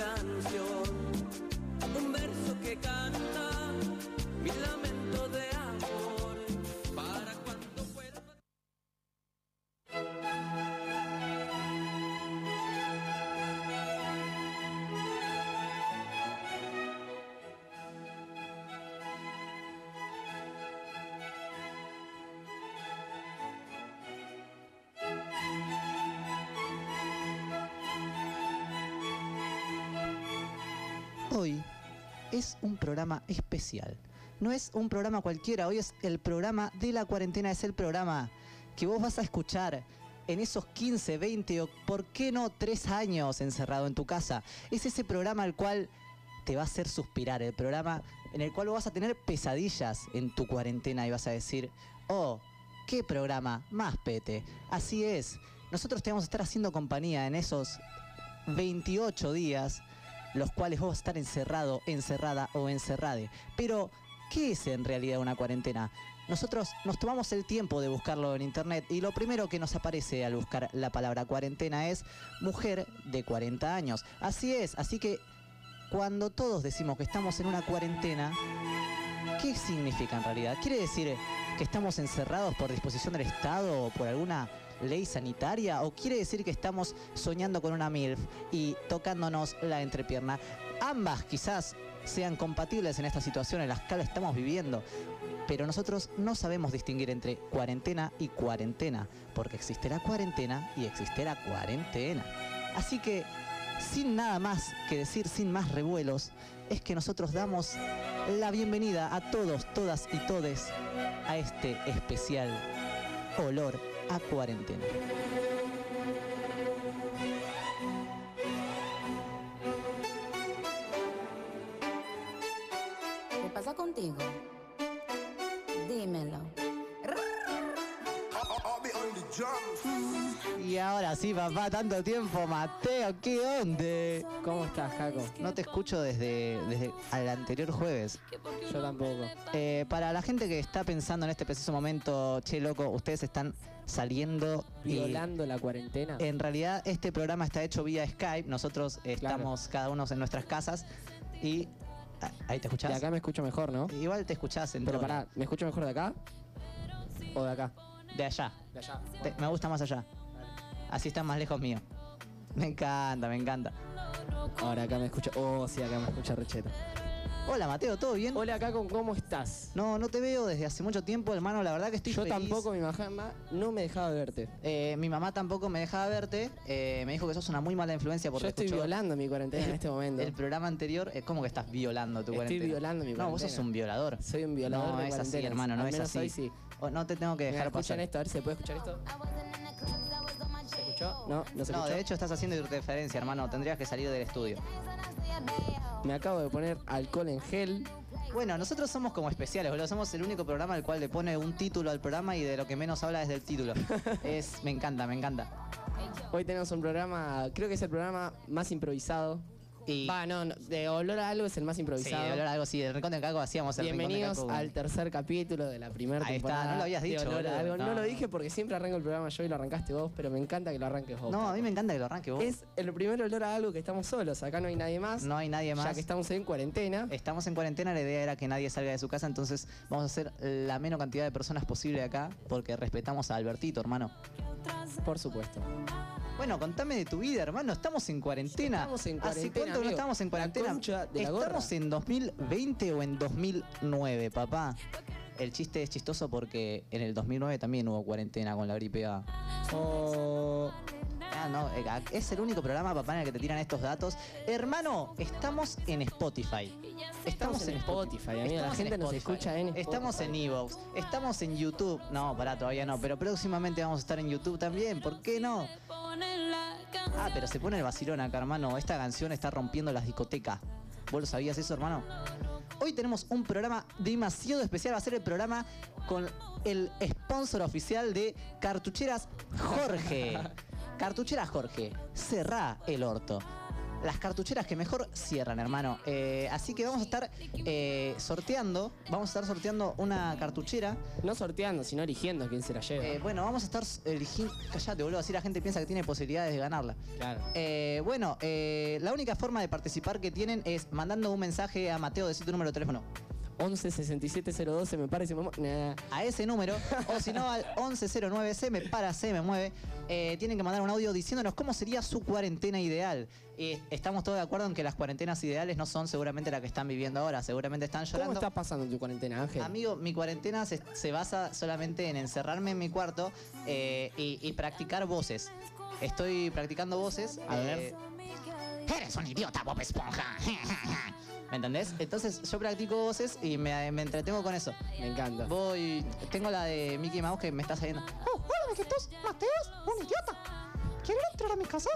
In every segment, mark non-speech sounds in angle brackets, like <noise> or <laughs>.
canción, especial. No es un programa cualquiera, hoy es el programa de la cuarentena, es el programa que vos vas a escuchar en esos 15, 20 o por qué no 3 años encerrado en tu casa. Es ese programa al cual te va a hacer suspirar, el programa en el cual vas a tener pesadillas en tu cuarentena y vas a decir, oh, qué programa más pete. Así es, nosotros te vamos a estar haciendo compañía en esos 28 días los cuales vos estar encerrado, encerrada o encerrade. Pero, ¿qué es en realidad una cuarentena? Nosotros nos tomamos el tiempo de buscarlo en internet y lo primero que nos aparece al buscar la palabra cuarentena es mujer de 40 años. Así es, así que cuando todos decimos que estamos en una cuarentena, ¿qué significa en realidad? ¿Quiere decir que estamos encerrados por disposición del Estado o por alguna ley sanitaria? ¿O quiere decir que estamos soñando con una MILF y tocándonos la entrepierna? Ambas quizás sean compatibles en esta situación en la que estamos viviendo. Pero nosotros no sabemos distinguir entre cuarentena y cuarentena, porque existirá cuarentena y existirá cuarentena. Así que, sin nada más que decir, sin más revuelos, es que nosotros damos la bienvenida a todos, todas y todes a este especial olor a cuarentena. ¿Qué pasa contigo? Dímelo. Y ahora sí, papá, tanto tiempo, Mateo, ¿qué onda? ¿Cómo estás, Jaco? No te escucho desde, desde el anterior jueves. Yo tampoco. Eh, para la gente que está pensando en este preciso momento, che, loco, ustedes están saliendo y- Violando la cuarentena. En realidad, este programa está hecho vía Skype. Nosotros estamos cada uno en nuestras casas y. ah, Ahí te De escuchás. acá me escucho mejor, ¿no? Igual te escuchás en Pero todo. pará, ¿me escucho mejor de acá? ¿O de acá? De allá. De allá. Te- me gusta más allá. Así están más lejos mío. Me encanta, me encanta. Ahora acá me escucho. Oh, sí, acá me escucha Recheta. Hola Mateo, ¿todo bien? Hola, Caco, ¿cómo estás? No, no te veo desde hace mucho tiempo, hermano. La verdad que estoy Yo feliz. tampoco, mi mamá no me dejaba verte. Eh, mi mamá tampoco me dejaba verte. Eh, me dijo que sos una muy mala influencia porque Yo estoy escuchó violando mi cuarentena en este <laughs> momento. El programa anterior, eh, ¿cómo que estás violando tu Estoy cuarentena? violando mi No, vos sos cuarentena. un violador. Soy un violador No, de es así, hermano, no Al es así. hoy sí. O- no te tengo que Mira, dejar escuchan pasar. esto, a ver si se puede escuchar esto. No, no se No, escuchó. de hecho estás haciendo interferencia, hermano. Tendrías que salir del estudio. Me acabo de poner alcohol en gel. Bueno, nosotros somos como especiales, boludo. Somos el único programa al cual le pone un título al programa y de lo que menos habla es del título. <laughs> es, me encanta, me encanta. Hoy tenemos un programa, creo que es el programa más improvisado. Y Va, no, no, de olor a algo es el más sí, improvisado. de hablar algo así, del rincón de caco hacíamos el Bienvenidos rincón de Caco. al tercer capítulo de la primera Ahí está, temporada. no lo habías de dicho, Olor a algo. No. No. lo dije porque siempre arranco el programa yo y lo arrancaste vos, pero me encanta que lo arranques vos. No, a mí me encanta que lo arranque vos. Es el primer olor a algo que estamos solos. Acá no hay nadie más. No hay nadie más. Ya que estamos en cuarentena. Estamos en cuarentena, la idea era que nadie salga de su casa, entonces vamos a hacer la menos cantidad de personas posible acá, porque respetamos a Albertito, hermano. Por supuesto. Bueno, contame de tu vida, hermano. Estamos en cuarentena. Estamos en ¿Hace cuánto no amigo? estamos en cuarentena? la ¿Estamos en 2020 o en 2009, papá? El chiste es chistoso porque en el 2009 también hubo cuarentena con la gripe A. Oh, Ah, no, eh, es el único programa, papá, en el que te tiran estos datos. Hermano, estamos en Spotify. Estamos en Spotify, amigo. La gente en nos Spotify. escucha en Estamos en Evox. Estamos en YouTube. No, pará, todavía no. Pero próximamente vamos a estar en YouTube también. ¿Por qué no? Ah, pero se pone el vacilón acá, hermano. Esta canción está rompiendo las discotecas. ¿Vos lo sabías eso, hermano? Hoy tenemos un programa demasiado especial. Va a ser el programa con el sponsor oficial de Cartucheras Jorge. <laughs> Cartucheras Jorge. Cerrá el orto. Las cartucheras que mejor cierran, hermano. Eh, así que vamos a estar eh, sorteando, vamos a estar sorteando una cartuchera. No sorteando, sino eligiendo quién se la lleva. Eh, bueno, vamos a estar eligiendo. Callate, boludo, así la gente piensa que tiene posibilidades de ganarla. claro. Bueno, la única forma de participar que tienen es mandando un mensaje a Mateo de tu número de teléfono. 11 67 012 me parece. me mu- Nah. a ese número, o si no al 1109 se me para, se me mueve, eh, tienen que mandar un audio diciéndonos cómo sería su cuarentena ideal. Y estamos todos de acuerdo en que las cuarentenas ideales no son seguramente la que están viviendo ahora, seguramente están ¿Cómo llorando. estás pasando tu cuarentena, Ángel? Amigo, mi cuarentena se, se basa solamente en encerrarme en mi cuarto eh, y, y practicar voces. Estoy practicando voces. A ver. eh, Eres un idiota, Bob Esponja. <laughs> ¿Me entendés? Entonces yo practico voces y me, me entretengo con eso. Me encanta. Voy. Tengo la de Mickey Mouse que me está saliendo. Oh, hola, amiguitos. Mateos, un idiota. ¿Quieren entrar a mi casa?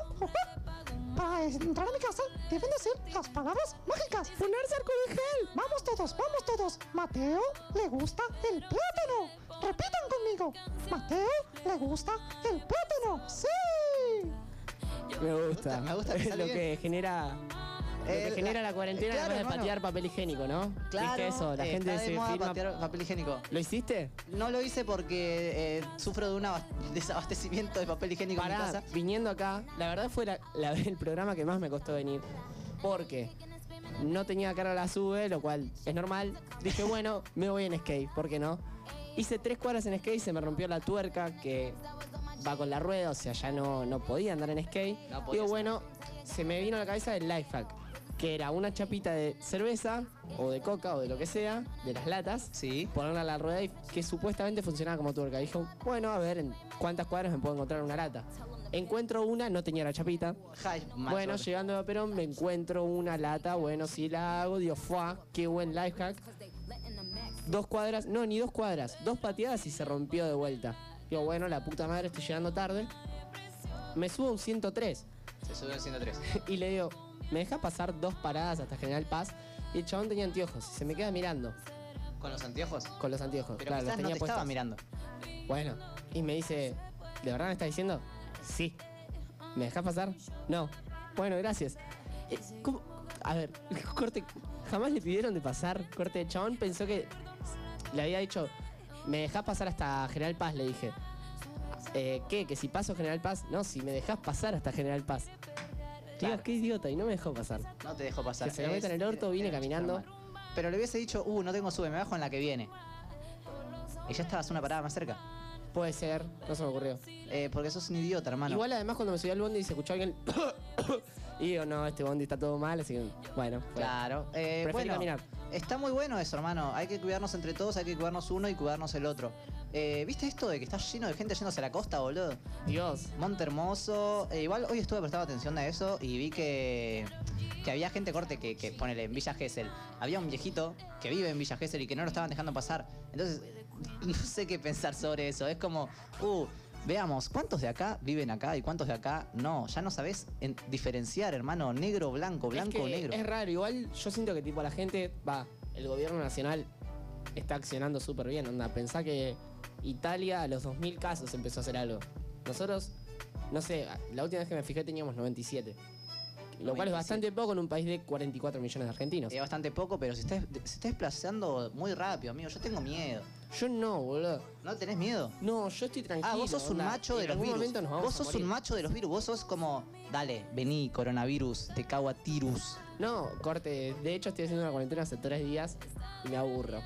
Para entrar a mi casa deben decir las palabras mágicas. Ponerse arco de gel. Vamos todos, vamos todos. Mateo le gusta el plátano. Repitan conmigo. Mateo le gusta el plátano. Sí. Me gusta. Me gusta que <laughs> Es lo bien. que genera. Lo Eh, que genera la- la cuarentena claro, además de patear papel higiénico, ¿no? Claro, ¿Viste eso? La eh, gente se moda filma. patear papel higiénico. ¿Lo hiciste? No lo hice porque eh, sufro de un abas- desabastecimiento de papel higiénico en mi Pará, casa. viniendo acá, la verdad fue la- la- <laughs> el programa que más me costó venir. Porque no tenía carga la sube, lo cual es normal. Dije, <laughs> bueno, me voy en skate, ¿por qué no? Hice tres cuadras en skate, se me rompió la tuerca que va con la rueda, o sea, ya no, no podía andar en skate. No Digo, bueno, se me vino a la cabeza el life hack, que era una chapita de cerveza, o de coca, o de lo que sea, de las latas, Sí. ponerla a la rueda y que supuestamente funcionaba como tuerca. Dije, bueno, a ver, ¿en cuántas cuadras me puedo encontrar una lata? Encuentro una, no tenía la chapita. Bueno, llegando a Perón me encuentro una lata, bueno, sí la hago, digo, fuá, qué buen life hack. Dos cuadras, no, ni dos cuadras, dos pateadas y se rompió de vuelta. Digo, bueno, la puta madre, estoy llegando tarde. Me subo a un 103 Se subió al 103. <laughs> y le digo, ¿me deja pasar dos paradas hasta General Paz? Y el chabón tenía anteojos y se me queda mirando ¿Con los anteojos? con los anteojos. Pero claro, los quizás no tenía te estaba puestos. mirando. Bueno, y me dice, ¿de verdad me estás diciendo? Sí. ¿Me dejas pasar? No. Bueno, gracias. Eh, ¿cómo? A ver, <laughs> corte, jamás le pidieron de pasar. Corte, el chabón pensó que le había dicho, ¿me dejás pasar hasta General Paz? Le dije. Eh, ¿Qué? ¿Que si paso General Paz? No, si me dejás pasar hasta General Paz. Claro. Digo, qué idiota, y no me dejó pasar. No te dejó pasar. Que se lo meta en el orto, vine es- caminando. normal. Pero le hubiese dicho, uh, no tengo sube, me bajo en la que viene. Y ya estabas una parada más cerca. Puede ser, no se me ocurrió. Eh, porque sos un idiota, hermano. Igual además cuando me subí al bondi y se escuchó alguien y digo, no, este bondi está todo mal, así que bueno. fue. Claro. Eh, Preferí bueno, caminar. está muy bueno eso, hermano. Hay que cuidarnos entre todos, hay que cuidarnos uno y cuidarnos el otro. Eh, ¿Viste esto de que está lleno de gente yéndose a la costa, boludo? Dios. Monte Hermoso. Eh, igual hoy estuve prestando atención a eso y vi que, que había gente corte que, que ponele en Villa Gesell. Había un viejito que vive en Villa Gesell y que no lo estaban dejando pasar. Entonces, <laughs> no sé qué pensar sobre eso. Es como, uh, veamos, ¿cuántos de acá viven acá y cuántos de acá no? Ya no sabés en- diferenciar, hermano, negro, blanco, blanco, es que negro. Es raro, igual yo siento que tipo la gente, va, el gobierno nacional está accionando súper bien, onda. Pensá que Italia a los 2.000 casos empezó a hacer algo. Nosotros, no sé, la última vez que me fijé teníamos 97. Lo cual es 97. bastante poco en un país de 44 millones de argentinos. Es bastante poco, pero se está, se está desplazando muy rápido, amigo. Yo tengo miedo. Yo no, boludo. ¿No tenés miedo? No, yo estoy tranquilo. Ah, vos sos un onda, macho de en los algún virus. momento nos vamos Vos a sos morir. un macho de los virus. Vos sos como, dale, vení, coronavirus, te cago a tirus. No, corte. De hecho, estoy haciendo una cuarentena hace tres días y me aburro.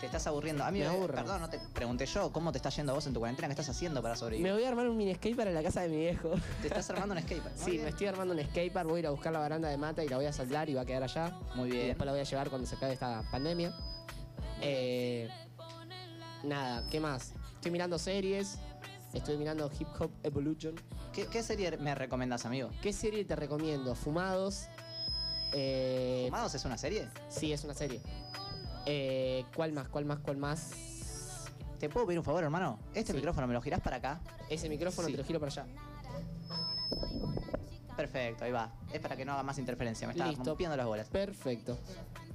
Te estás aburriendo. Amigo, Me eh, aburro. perdón, no te pregunté yo. ¿Cómo te está yendo a vos en tu cuarentena? ¿Qué estás haciendo para sobrevivir? Me voy a armar un mini skate para la casa de mi viejo. Te estás armando un skatepark. <laughs> Sí, bien. me estoy armando un skatepark. Voy a ir a buscar la baranda de mata y la voy a saldar y va a quedar allá. Muy Y bien. después la voy a llevar cuando se acabe esta pandemia. Eh, nada, ¿qué más? Estoy mirando series. Estoy mirando Hip Hop Evolution. ¿Qué, qué serie me recomendás, amigo? ¿Qué serie te recomiendo? Fumados. Eh, ¿Fumados es una serie? Sí, es una serie. Eh, ¿Cuál más? ¿Cuál más? ¿Cuál más? ¿Te puedo pedir un favor, hermano? Este Sí. micrófono me lo girás para acá. Ese micrófono Sí. te lo giro para allá. Perfecto, ahí va. Es para que no haga más interferencia, me estaba Listo. rompiendo las bolas. Perfecto.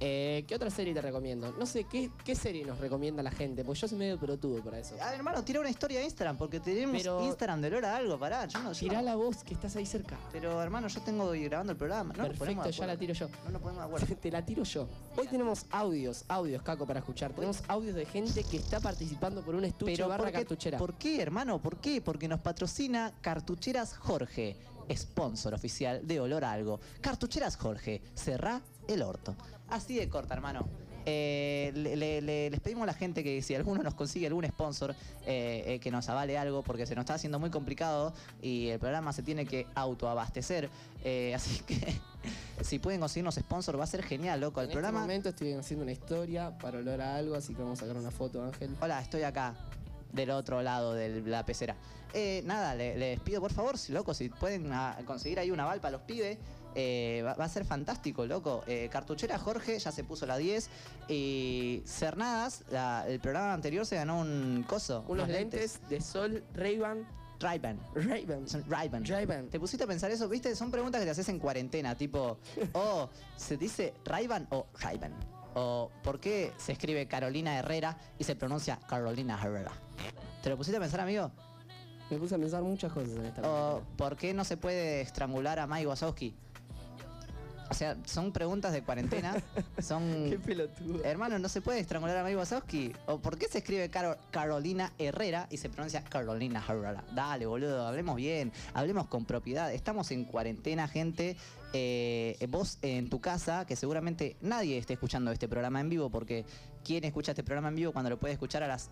Eh, ¿Qué otra serie te recomiendo? No sé, ¿qué, ¿qué serie nos recomienda la gente? Porque yo soy medio pelotudo para eso. A ver, hermano, tira una historia de Instagram, porque tenemos Pero- Instagram de Lora algo, pará. Yo no, yo Tirá no- la voz que estás ahí cerca. Pero, hermano, yo tengo grabando el programa. No nos ponemos Perfecto, de ya la tiro yo. No nos ponemos de acuerdo. <laughs> Te la tiro yo. Hoy tenemos audios, audios, Caco, para escuchar. Tenemos audios de gente que está participando por un estuche Pero barra ¿por qué, cartuchera. ¿por qué, hermano? ¿Por qué? Porque nos patrocina Cartucheras Jorge, sponsor oficial de Olor a Algo. Cartucheras Jorge, cerrá el orto. Así de corta, hermano. Eh, le- le- le- les pedimos a la gente que si alguno nos consigue algún sponsor eh, eh, que nos avale algo porque se nos está haciendo muy complicado y el programa se tiene que autoabastecer. Así que <laughs> si pueden conseguirnos sponsor va a ser genial, loco. El en programa... este momento estoy haciendo una historia para olor a algo, así que vamos a sacar una foto, Ángel. Hola, estoy acá, del otro lado de la pecera. Eh, nada, le- les pido por favor, si loco, si pueden ah, conseguir ahí una val para los pibes, eh, va, va a ser fantástico, loco. Eh, Cartuchera Jorge ya se puso la 10 y Cernadas, la- el programa anterior se ganó un coso. Unos lentes de sol Ray-Ban. Ray-Ban. Ray-Ban. Ray-Ban. ¿Te pusiste a pensar eso? ¿Viste? Son preguntas que te haces en cuarentena, tipo, <laughs> oh, ¿se dice Ray-Ban o Ray-Ban? O ¿por qué se escribe Carolina Herrera y se pronuncia Carolina Herrera? ¿Te lo pusiste a pensar, amigo? Me puse a pensar muchas cosas en esta ¿O por qué no se puede estrangular a Mike Wazowski? O sea, son preguntas de cuarentena. Son. <laughs> Qué pelotudo. Hermano, ¿no se puede estrangular a Mike Wazowski? ¿O por qué se escribe Caro- Carolina Herrera y se pronuncia Carolina Herrera? Dale, boludo, hablemos bien, hablemos con propiedad. Estamos en cuarentena, gente. Eh, vos en tu casa, que seguramente nadie esté escuchando este programa en vivo, porque ¿quién escucha este programa en vivo cuando lo puede escuchar a las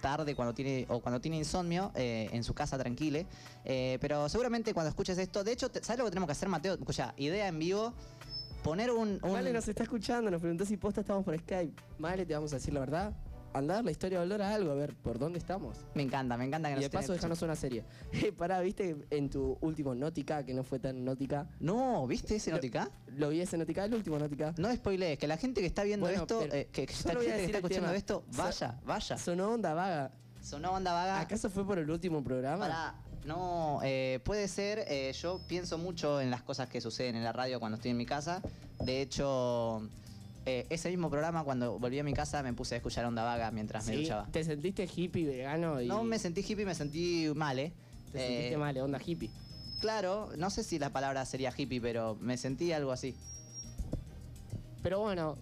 tarde cuando tiene o cuando tiene insomnio eh, en su casa tranquile Eh, pero seguramente cuando escuches esto de hecho sabes lo que tenemos que hacer Mateo escucha idea en vivo poner un, un- Vale nos está escuchando, nos preguntó si posta estamos por Skype. Vale, te vamos a decir la verdad. Andar la historia de olor a algo, a ver por dónde estamos. me encanta me encanta que Y nos de estén paso, dejanos una serie. <laughs> Eh, pará, ¿viste en tu último Nótica, que no fue tan Nótica? no viste ese Notica ¿Lo vi ese Nótica? El último Nótica. no spoilees que la gente que está viendo Bueno, esto eh, que, que está, gente que está escuchando tema. esto So- vaya vaya Sonó onda vaga. sonó onda vaga ¿Acaso fue por el último programa? Pará, no, eh, puede ser, eh, yo pienso mucho en las cosas que suceden en la radio cuando estoy en mi casa. De hecho, eh, ese mismo programa, cuando volví a mi casa, me puse a escuchar Onda Vaga mientras me Sí, duchaba. ¿Te sentiste hippie vegano? Y No me sentí hippie, me sentí mal, ¿eh? Te Eh, sentiste mal, onda hippie. Claro, no sé si la palabra sería hippie, pero me sentí algo así. Pero bueno.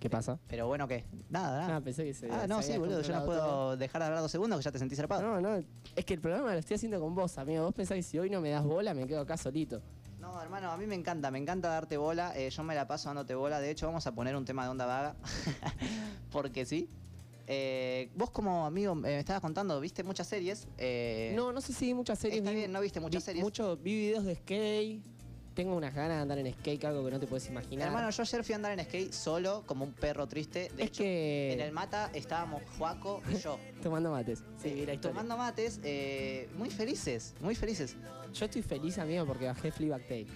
¿Qué pasa? Pero bueno, ¿qué? Nada, nada. Ah, pensé que se. Ah, no, se sí, boludo, yo no puedo todo. dejar de hablar dos segundos que ya te sentí zarpado. No, no, es que el programa lo estoy haciendo con vos, amigo. Vos pensás que si hoy no me das bola, me quedo acá solito. No, hermano, a mí me encanta, me encanta darte bola. eh, yo me la paso dándote bola. De hecho, vamos a poner un tema de onda vaga. <laughs> Porque sí. Eh, vos como amigo eh, me estabas contando, viste muchas series. eh, No, no sé si vi muchas series. Está vi- bien, no viste muchas vi series. Mucho, vi videos de skate. Tengo unas ganas de andar en skate, algo que no te puedes imaginar. Hermano, yo ayer fui a andar en skate solo, como un perro triste. De es hecho, que. en el mata estábamos Juaco y yo. <laughs> Tomando mates. Sí, vi la historia. tomando mates, eh, muy felices, muy felices. Yo estoy feliz, amigo, porque bajé Fleabag Tail.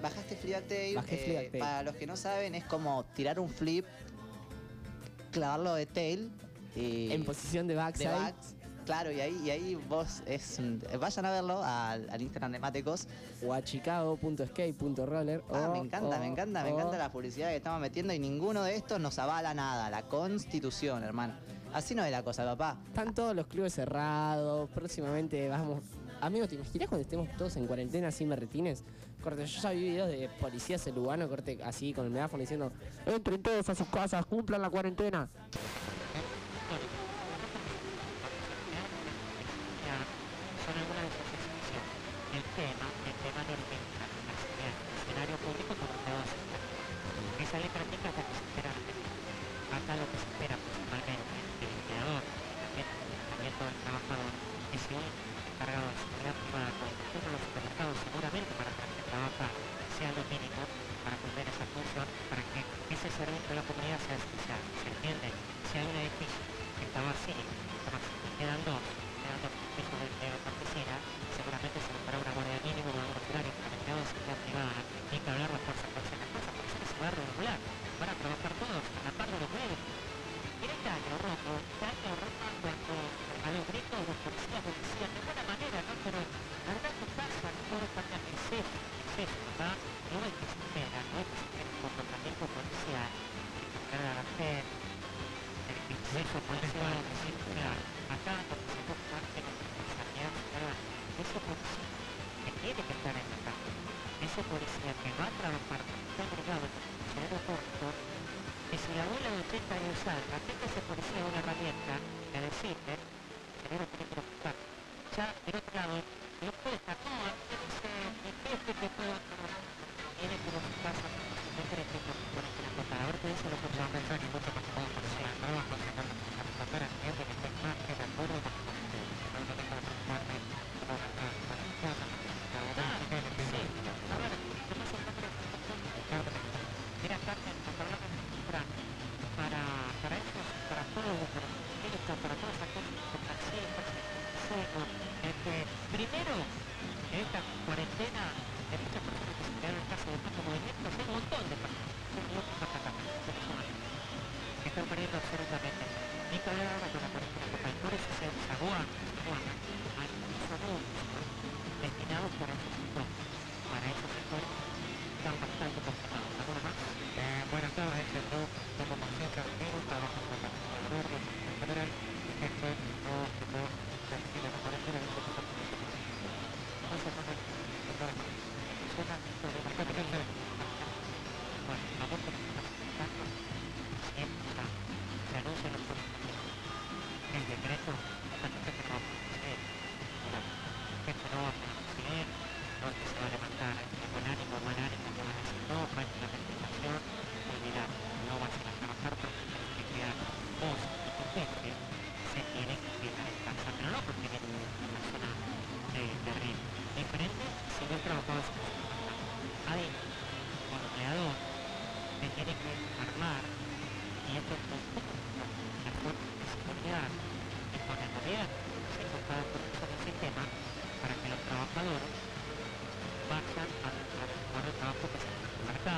Bajaste Fleabag Tail. Bajé eh, Fleabag Tail. Para los que no saben, es como tirar un flip, clavarlo de tail y. En posición de de backside. backs. Claro, y ahí, y ahí vos es vayan a verlo al, al Instagram de Matecos. o a chicago.skate.roller. Ah, o- me encanta, me o- encanta, me encanta la publicidad que estamos metiendo y ninguno de estos nos avala nada. La constitución, hermano. Así no es la cosa, papá. Están todos los clubes cerrados. Próximamente vamos. Amigo, ¿te imaginas cuando estemos todos en cuarentena sin berretines? Corte, yo ya vi videos de policías en Lugano, corte, así con el megáfono diciendo: Entren todos a sus casas, cumplan la cuarentena.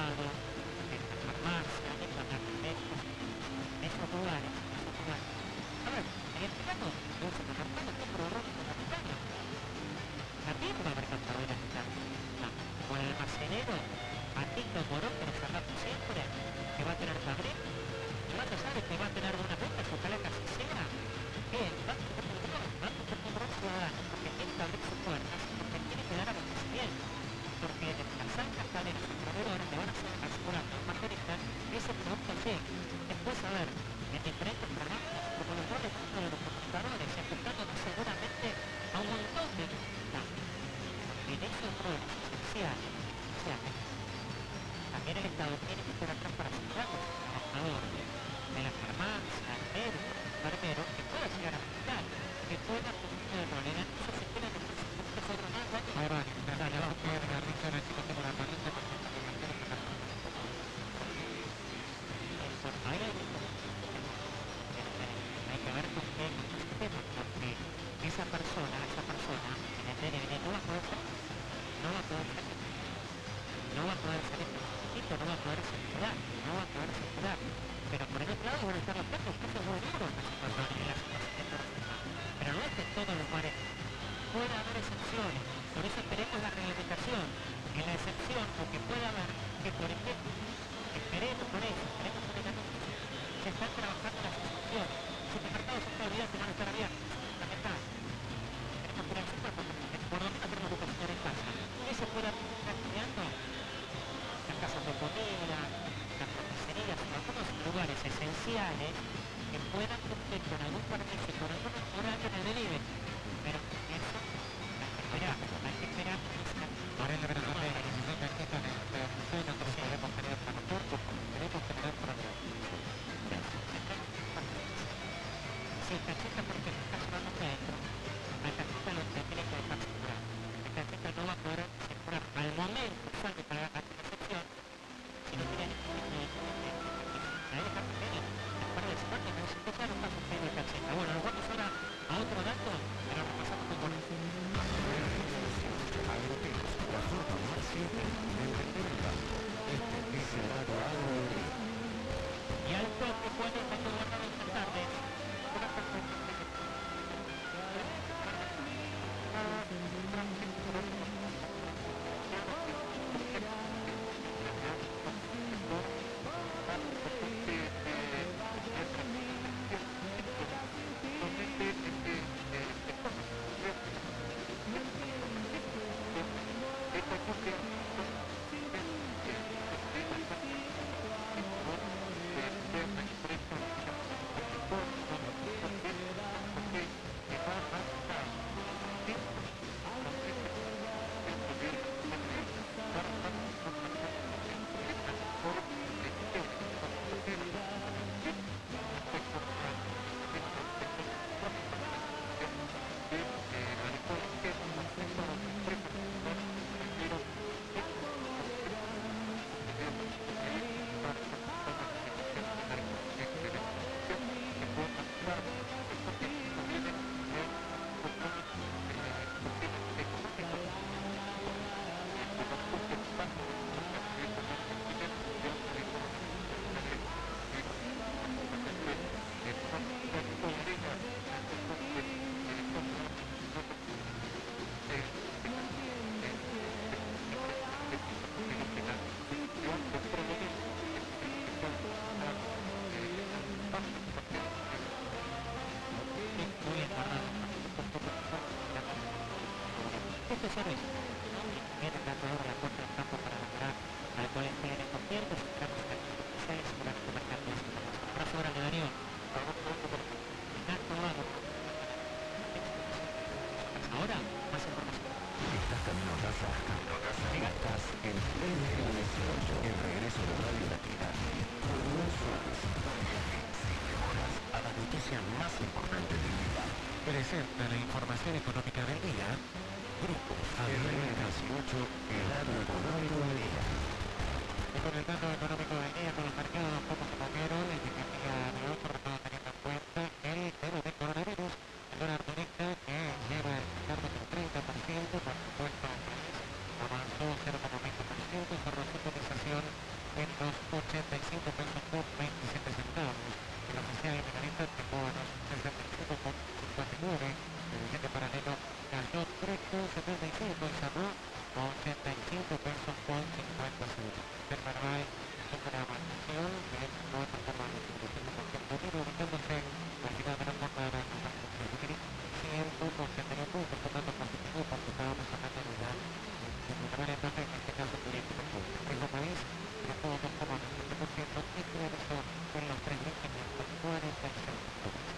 En el mercado, empezar <laughs> hoy. 3,75 y cerró con 85 pesos con 50 centavos. El Paraguay tuvo una variación del 4,25% unido, ubicándose al final de la jornada en los 100.79 puntos, por tanto positivo porque estábamos hablando de la de una manera entonces en este caso turístico público. El país creció 2,97% y finalizó en los 3.546 puntos.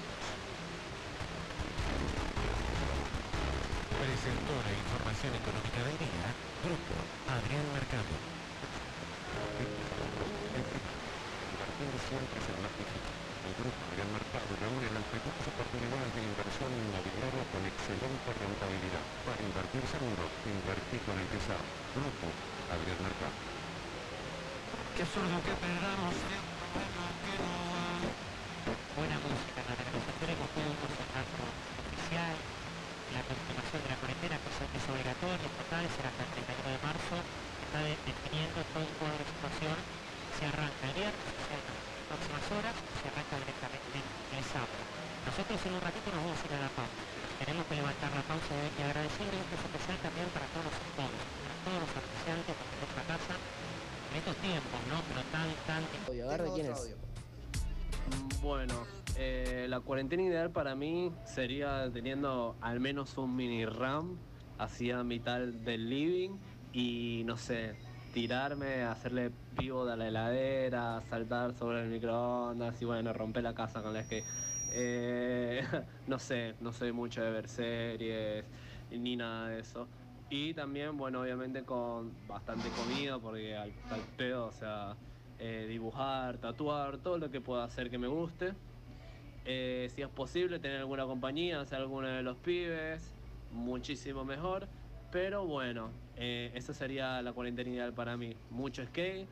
Presentó la información económica del día. Grupo Adrián Mercado. Invertir siempre es el más difícil. El grupo Adrián Mercado reúne las mejores oportunidades de inversión inmobiliaria con excelente rentabilidad. Para seguro, con el Tesar. Grupo Adrián Mercado. Qué absurdo que perdamos tiempo, que no va. Buena música, la organización hemos podido cerrar con oficial la continuación de la cuarentena, cosa que es obligatoria, total, será hasta el 31 de marzo, está de- definiendo todo un cuadro de situación, se arranca el viernes, en las próximas horas, se arranca directamente el sábado. Nosotros en un ratito nos vamos a ir a la pausa. De- y agradecer un beso especial también para todos los sectores, para todos los anunciantes de nuestra casa, en estos tiempos, ¿no? Pero tan, tan de quién es. Bueno, eh, la cuarentena ideal para mí sería teniendo al menos un mini RAM hacia mitad del living y no sé, tirarme, hacerle pivot a la heladera, saltar sobre el microondas y bueno, romper la casa con la que eh, <laughs> no sé, no soy mucho de ver series ni nada de eso. Y también, bueno, obviamente con bastante comida porque al, pedo, o sea, eh, dibujar, tatuar, todo lo que pueda hacer que me guste. Eh, si es posible tener alguna compañía, hacer alguno de los pibes, muchísimo mejor. Pero bueno, eh, esa sería la cuarentena ideal para mí. Mucho skate,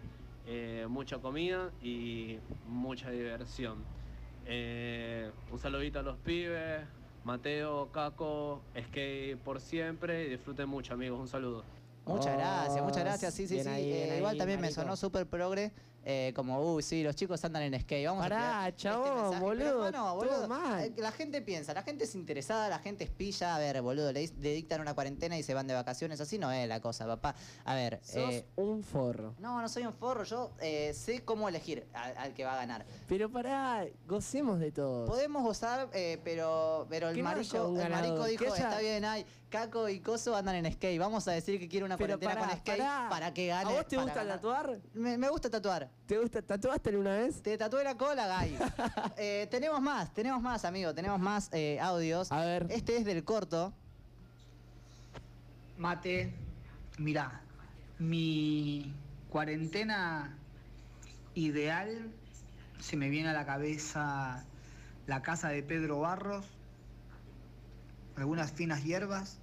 mucha comida y mucha diversión. Eh, un saludito a los pibes, Mateo, Caco, skate por siempre y disfruten mucho amigos. Un saludo. Muchas Oh, gracias, muchas gracias. Sí, sí, sí. ahí, Eh, igual ahí, también me sonó súper progre. Eh, como, uy, sí, los chicos andan en skate. Vamos Pará, a este chabón. Pero, boludo, todo boludo, mal. eh, La gente piensa, la gente es interesada, la gente es pilla. A ver, boludo, le, le dictan una cuarentena y se van de vacaciones. Así no es la cosa, papá. A ver, Sos eh, un forro. no, no soy un forro. Yo eh, sé cómo elegir al, al que va a ganar. Pero pará, gocemos de todo. Podemos gozar, pero, pero el marico, el dijo, haya- está bien, ay, Caco y Coso andan en skate. Vamos a decir que quiere una Pero cuarentena pará, con skate pará. para que gane. ¿A vos te para gusta ganar. tatuar? Me, me gusta tatuar. ¿Te gusta? ¿Tatuaste una vez? Te tatué la cola, Gay. <laughs> Eh, tenemos más, tenemos más, amigo. Tenemos más eh, audios. A ver. Este es del corto. Mate, mirá, mi cuarentena ideal se me viene a la cabeza la casa de Pedro Barros, algunas finas hierbas,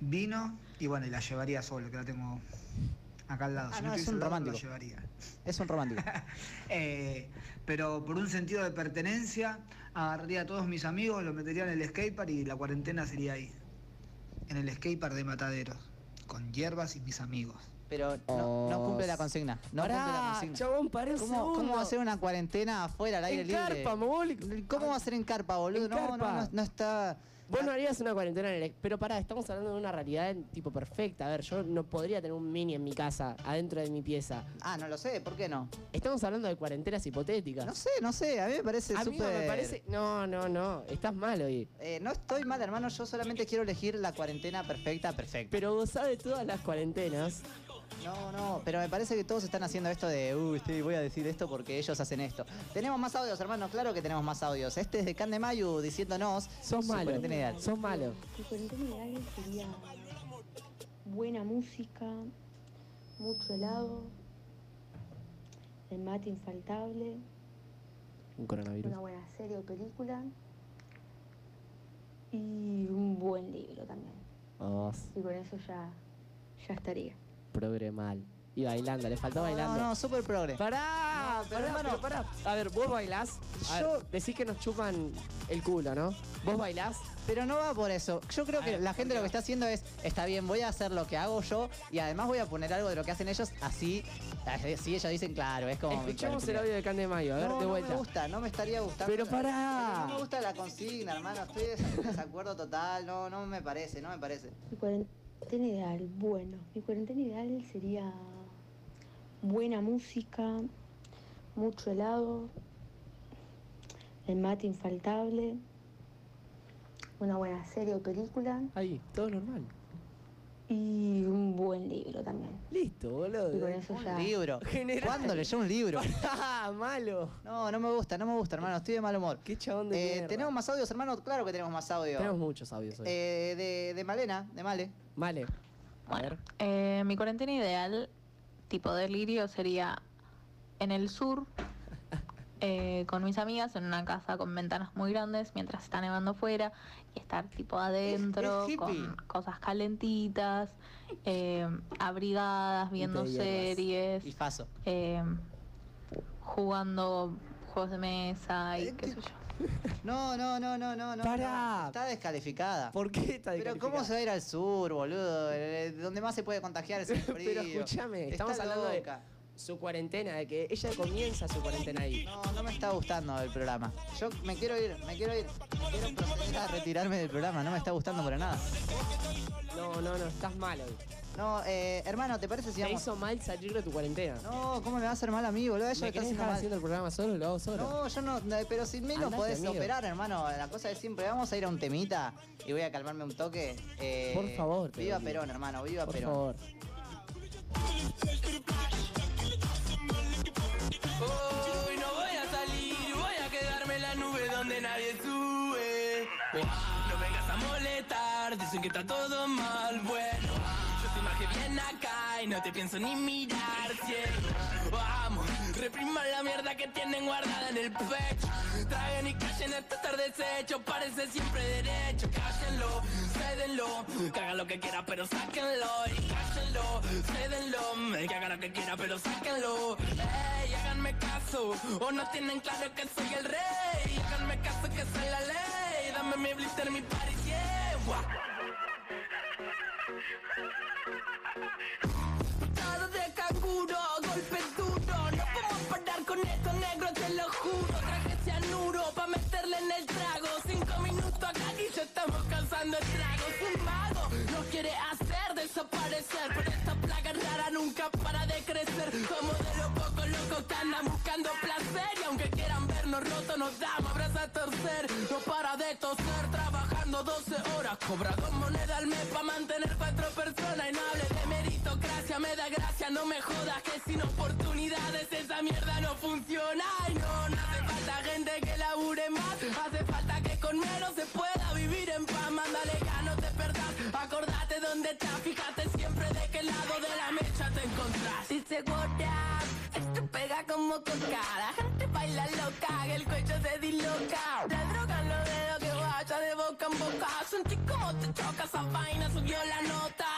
vino y bueno, y la llevaría solo, que la tengo acá al lado. Ah, si no, no, es un romántico. la llevaría. Es un romántico. <laughs> Eh, pero por un sentido de pertenencia, agarraría a todos mis amigos, los metería en el skatepark y la cuarentena sería ahí. En el skatepark de Mataderos, con hierbas y mis amigos. Pero no, no cumple la consigna. No cumple la Pará, consigna. chabón, pará un ¿Cómo, ¿Cómo va a ser una cuarentena afuera al aire En libre? carpa, mogol. ¿Cómo va a ser en carpa, boludo? En No, no, carpa. no, no está. Vos no harías una cuarentena en el... Pero pará, estamos hablando de una realidad en- tipo perfecta. A ver, yo no podría tener un mini en mi casa, adentro de mi pieza. Ah, no lo sé, ¿por qué no? Estamos hablando de cuarentenas hipotéticas. No sé, no sé, a mí me parece Amigo, súper... me parece... No, no, no. Estás mal hoy. Eh, no estoy mal, hermano, yo solamente quiero elegir la cuarentena perfecta, perfecta. Pero gozá de todas las cuarentenas. No, no, pero me parece que todos están haciendo esto de, uy, sí, voy a decir esto porque ellos hacen esto. Tenemos más audios, hermano, claro que tenemos más audios. Este es de Can de Mayu diciéndonos Sos su malo. cuarentena ideal. Sos malo. Mi cuarentena ideal sería buena música, mucho helado, el mate infaltable, Un coronavirus. una buena serie o película y un buen libro también. Vos, Y con eso ya, ya estaría. Progre mal. Y bailando, le faltó No, bailando. no, súper progre. Pará, No, pero pará, hermano- pero pará. A ver, vos bailás. A ver, Yo- decís que nos chupan el culo, ¿no? Vos bailás. Pero no va por eso. Yo creo que ver, la ¿por gente lo que no? está haciendo es, está bien, voy a hacer lo que hago yo y además voy a poner algo de lo que hacen ellos así. Así ellos dicen, claro, es como... Escuchemos el audio de Can de Mayo, a ver, no, de no vuelta. me gusta, no me estaría gustando. Pero pará. No me gusta la consigna, hermano. Estoy en desacuerdo total. No, no me parece, no me parece. Mi cuarentena ideal, bueno, mi cuarentena ideal sería buena música, mucho helado, el mate infaltable, una buena serie o película Ahí, todo normal. Y un buen libro también. Listo, boludo. Y con eso Un ya. libro. General. ¿Cuándo leyó un libro? <laughs> Ah, malo. No, no me gusta, no me gusta, hermano. Estoy de mal humor. Qué chabón de Eh. ¿Tenemos más audios, hermano? Claro que tenemos más audios. Tenemos muchos audios hoy. Eh, de, de Malena, de Male. Vale. A Bueno, ver. eh, mi cuarentena ideal, tipo delirio, sería en el sur, eh, con mis amigas, en una casa con ventanas muy grandes, mientras está nevando afuera, y estar tipo adentro, es hippie. con cosas calentitas, eh, abrigadas, viendo hierbas. series, Y Faso. eh, jugando juegos de mesa y qué sé yo. <laughs> No, no, no, no, no, no. Pará. no. Está descalificada. ¿Por qué está Pero ¿cómo se va a ir al sur, boludo? Eh, Donde más se puede contagiar es el <laughs> frío. Pero escúchame, Está estamos hablando de loca. Su cuarentena, de que ella comienza su cuarentena ahí. No, no me está gustando el programa. Yo me quiero ir, me quiero ir. Quiero proceder a retirarme del programa, no me está gustando para nada. No, no, no, estás mal hoy. No, eh, hermano, ¿te parece si Te vamos? hizo mal salir de tu cuarentena. No, ¿cómo me va a hacer mal a mí, boludo? Ella ¿Me está querés haciendo dejar mal. haciendo el programa solo? Lo hago solo. No, yo no, no, pero sin mí no Andate, podés amigo. operar, hermano. La cosa es siempre. Vamos a ir a un temita y voy a calmarme un toque. Eh, Por favor, te Viva lo digo. Perón, hermano, viva Por Perón. favor. Hoy no voy a salir, voy a quedarme en la nube donde nadie sube. No vengas a molestar, dicen que está todo mal, bueno. Yo soy más que bien acá y no te pienso ni mirar. Repriman la mierda que tienen guardada en el pecho. Traguen y callen hasta estar deshecho, parece siempre derecho. Cállenlo, cédenlo, que haga lo que quiera, pero sáquenlo. Y cállenlo, cédenlo, que haga lo que quiera, pero sáquenlo. Ey, háganme caso, o no tienen claro que soy el rey. Háganme caso que soy la ley. Dame mi blister, mi party, yeah. Putado de canguro, golpe duro. No parar con esto, negro, te lo juro. Traje cianuro pa' meterle en el trago. Cinco minutos acá y ya estamos cansando estragos. Un mago nos quiere hacer desaparecer. Pero esta plaga rara nunca para de crecer. Somos de los pocos locos que andan buscando placer. Y aunque quieran vernos rotos, nos damos abrazos a torcer. No para de toser, trabajando 12 horas. Cobra dos monedas al mes pa' mantener cuatro personas. Y no hable de meritocracia, me da gracia, no me jodas. Que sin oportunidades esa mierda no funciona. Y no, no hace falta gente que labure más. Hace falta que con menos se pueda vivir en paz. Mándale perdás. Acordate dónde estás, fíjate siempre de qué lado de la mecha te encontrás. Dice what up, esto pega como coca. La gente baila loca, el cuello se disloca. La droga los dedos que vaya de boca en boca. Sentí como te choca esa vaina, subió la nota.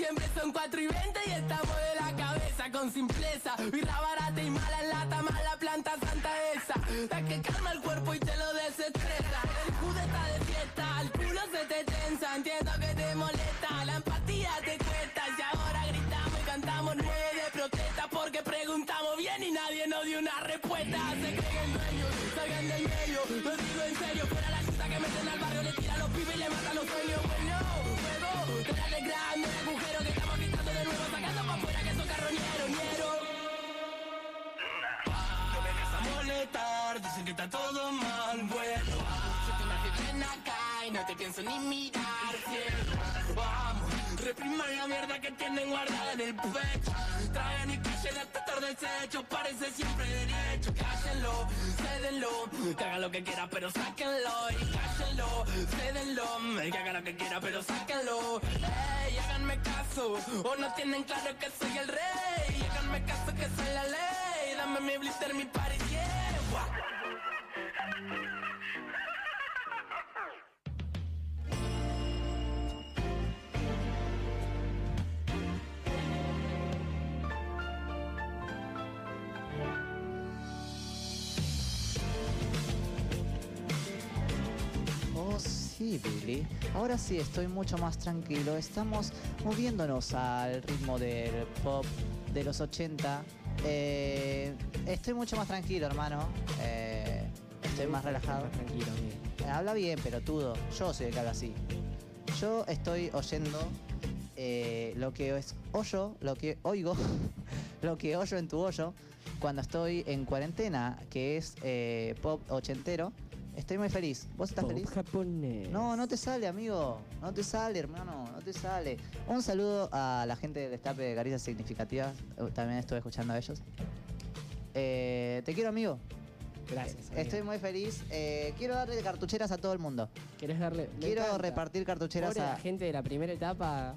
Siempre son 4 y 20 y estamos de la cabeza con simpleza. Birra barata y mala lata, mala planta santa esa. La que calma el cuerpo y te lo desestresa. El jude está de fiesta, el culo se te tensa. Entiendo que te molesta, la empatía te cuesta. Y ahora gritamos y cantamos nueve de protesta porque preguntamos bien y nadie nos dio una respuesta. Se todo mal, bueno. Yo te una ven acá y no te pienso ni mirar, cielo. Vamos, repriman la mierda que tienen guardada en el pecho. Traen y callen hasta estar deshecho, parece siempre derecho. Cállenlo, cédenlo, que haga lo que quiera, pero sáquenlo. Y cállenlo, cédenlo, que haga lo que quiera, pero sáquenlo. Ey, háganme caso, o no tienen claro que soy el rey. Háganme caso que soy la ley. Dame mi blister, mi party. Oh, sí, Billy. Ahora sí, estoy mucho más tranquilo. Estamos moviéndonos al ritmo del pop de los 80. Eh, estoy mucho más tranquilo, hermano. Eh, estoy más relajado. Tranquilo, amigo. Eh, Habla bien, pelotudo. Yo soy el que habla así. Yo estoy oyendo eh, lo que es lo que oigo, <laughs> lo que oyo en tu hoyo cuando estoy en cuarentena, que es eh, pop ochentero. Estoy muy feliz. ¿Vos estás Pop feliz? japonés. No, no te sale, amigo. No te sale, hermano. No te sale. Un saludo a la gente del Destape de Caricias Significativas. Eh, También estuve escuchando a ellos. Eh, te quiero, amigo. Gracias. amigo. Estoy muy feliz. Eh, quiero darle cartucheras a todo el mundo. ¿Querés darle? me Quiero encanta. repartir cartucheras Pobre a. la gente de la primera etapa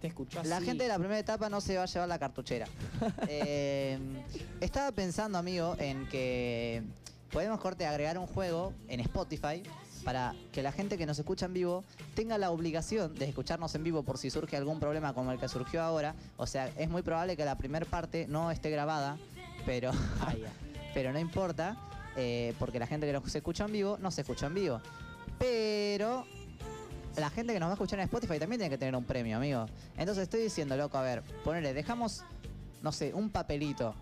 te escuchó así. La gente de la primera etapa no se va a llevar la cartuchera. <laughs> Eh, estaba pensando, amigo, en que podemos corte agregar un juego en Spotify para que la gente que nos escucha en vivo tenga la obligación de escucharnos en vivo por si surge algún problema como el que surgió ahora. O sea, es muy probable que la primera parte no esté grabada, pero, Ah, ya. <laughs> pero no importa, eh, porque la gente que nos escucha en vivo no se escucha en vivo. Pero la gente que nos va a escuchar en Spotify también tiene que tener un premio, amigo. Entonces estoy diciendo, loco, a ver, ponele, dejamos, no sé, un papelito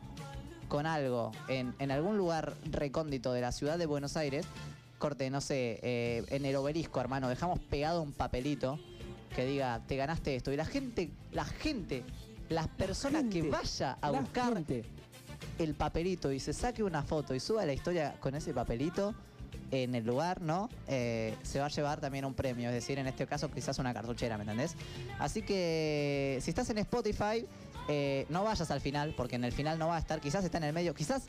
con algo en, en algún lugar recóndito de la ciudad de Buenos Aires. Corte, no sé, eh, en el obelisco, hermano, dejamos pegado un papelito que diga, te ganaste esto. Y la gente, la gente, las personas que gente, vaya a buscar gente. El papelito y se saque una foto y suba la historia con ese papelito en el lugar, ¿no? Eh, se va a llevar también un premio, es decir, en este caso quizás una cartuchera, ¿me entendés? Así que si estás en Spotify, eh, no vayas al final, porque en el final no va a estar, quizás está en el medio, quizás,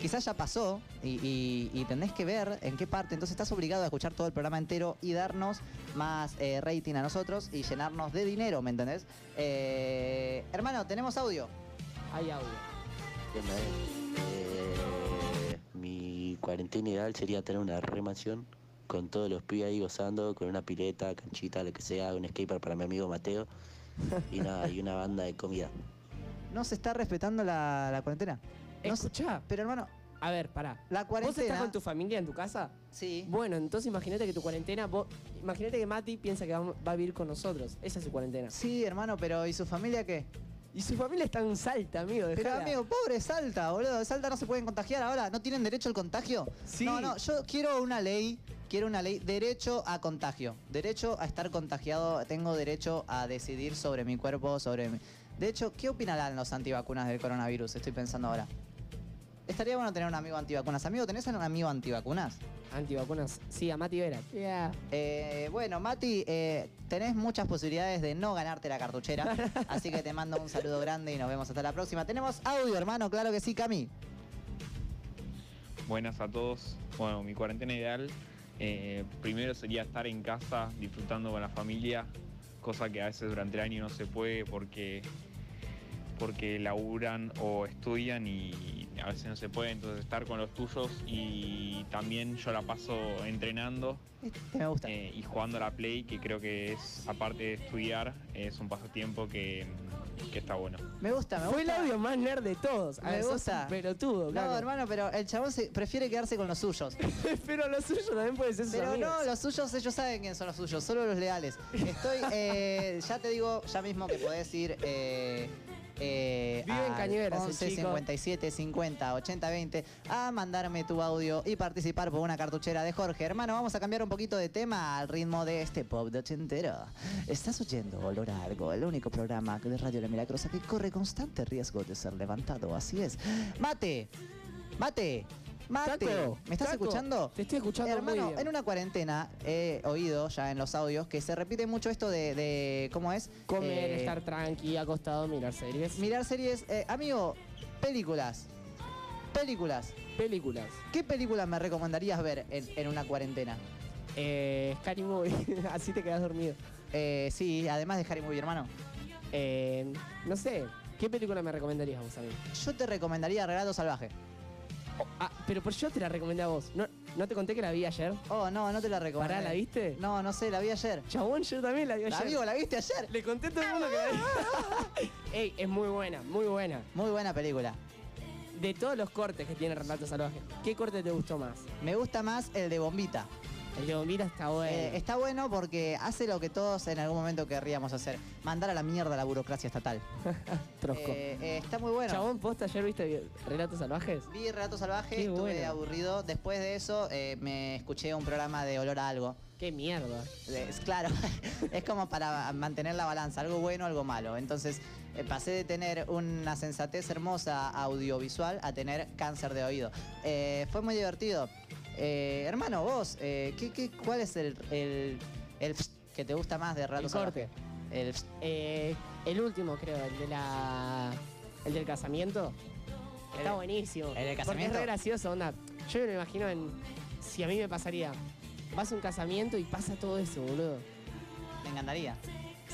quizás ya pasó y, y- tenés que ver en qué parte, entonces estás obligado a escuchar todo el programa entero y darnos más eh, rating a nosotros y llenarnos de dinero, ¿me entendés? Hermano, tenemos audio. Hay audio. ¿Qué onda, eh? Mi cuarentena ideal sería tener una remansión con todos los pibes ahí gozando, con una pileta, canchita, lo que sea, un skater para mi amigo Mateo y nada, y una banda de comida. No se está respetando la, la cuarentena. No se- Escuchá. pero hermano, A ver, pará. la ¿Vos estás con tu familia en tu casa? Sí. Bueno, entonces imagínate que tu cuarentena, vos, imagínate que Mati piensa que va, va a vivir con nosotros. Esa es su cuarentena. Sí, hermano, pero ¿y su familia qué? Y su familia está en Salta, amigo. Pero amigo, pobre Salta, boludo. Salta no se pueden contagiar ahora. ¿No tienen derecho al contagio? Sí. No, no, yo quiero una ley. Quiero una ley. Derecho a contagio. Derecho a estar contagiado. Tengo derecho a decidir sobre mi cuerpo, sobre mi. De hecho, ¿qué opinarán los antivacunas del coronavirus? Estoy pensando ahora. Estaría bueno tener un amigo antivacunas. Amigo, ¿tenés un amigo antivacunas? Antivacunas. Sí, a Mati Vera. Yeah. Eh, bueno, Mati, eh, tenés muchas posibilidades de no ganarte la cartuchera, <laughs> así que te mando un saludo grande y nos vemos hasta la próxima. Tenemos audio, hermano, claro que sí, Cami. Buenas a todos. Bueno, mi cuarentena ideal eh, primero sería estar en casa disfrutando con la familia, cosa que a veces durante el año no se puede porque porque laburan o estudian y a veces no se puede, entonces estar con los tuyos y también yo la paso entrenando Este me gusta. eh, y jugando a la Play, que creo que es, aparte de estudiar, es un pasatiempo que, que está bueno. Me gusta, me Fue el gusta. audio más nerd de todos. Me gusta. un pelotudo, No, Caco. hermano, pero el chabón se prefiere quedarse con los suyos. <laughs> pero lo suyo también puede ser sus Pero amigos. no, los suyos, ellos saben quién son los suyos, solo los leales. Estoy, eh, ya te digo, ya mismo que podés ir. Eh, eh, Vive en al Cañuelas, el 11 chico. 57 50 80 20 a mandarme tu audio y participar por una cartuchera de Jorge. Hermano, vamos a cambiar un poquito de tema al ritmo de este pop de ochentero. Estás oyendo Olor a Algo, el único programa de Radio La Milagrosa que corre constante riesgo de ser levantado. Así es. Mate, mate. Mate, Caco, ¿me estás escuchando? Te estoy escuchando Hermano, en una cuarentena he oído ya en los audios que se repite mucho esto de, de- ¿cómo es? Comer, Eh, estar tranqui, acostado, mirar series. Mirar series. Eh, amigo, películas. Películas. Películas. ¿Qué películas me recomendarías ver en, en una cuarentena? Eh, Scary Movie, <laughs> así te quedas dormido. Eh, sí, además de Harry Movie, hermano. Eh, no sé, ¿qué película me recomendarías vos a mí? Yo te recomendaría Relato Salvaje. Ah, pero por yo te la recomendé a vos. ¿No, ¿No te conté que la vi ayer? Oh, no, no te la recomendé. Pará, ¿la viste? No, no sé, la vi ayer. Chabón, yo también la vi ayer. Amigo, ¿la viste ayer? Le conté a todo el mundo que la vi. <laughs> Ey, es muy buena, muy buena. Muy buena película. De todos los cortes que tiene Relato Salvaje, ¿qué corte te gustó más? Me gusta más el de Bombita. El Bombita está bueno. Eh, está bueno porque hace lo que todos en algún momento querríamos hacer. Mandar a la mierda la burocracia estatal. <laughs> Trosco. Eh, eh, está muy bueno. Chabón, ¿posta ayer viste Relatos Salvajes? Vi Relato Salvaje, Qué estuve bueno. aburrido. Después de eso me escuché un programa de olor a algo. Qué mierda. Es claro, <laughs> es como para mantener la balanza, algo bueno, algo malo. Entonces eh, pasé de tener una sensatez hermosa audiovisual a tener cáncer de oído. Eh, fue muy divertido. Eh, hermano, vos, eh, ¿qué, qué, cuál es el, el, el que te gusta más de Relato El corte. El Eh, el último, creo, el de la. El del casamiento. Está buenísimo. el del Porque casamiento. es re gracioso, onda. Yo me lo imagino en. Si a mí me pasaría. Vas a un casamiento y pasa todo eso, boludo. me encantaría.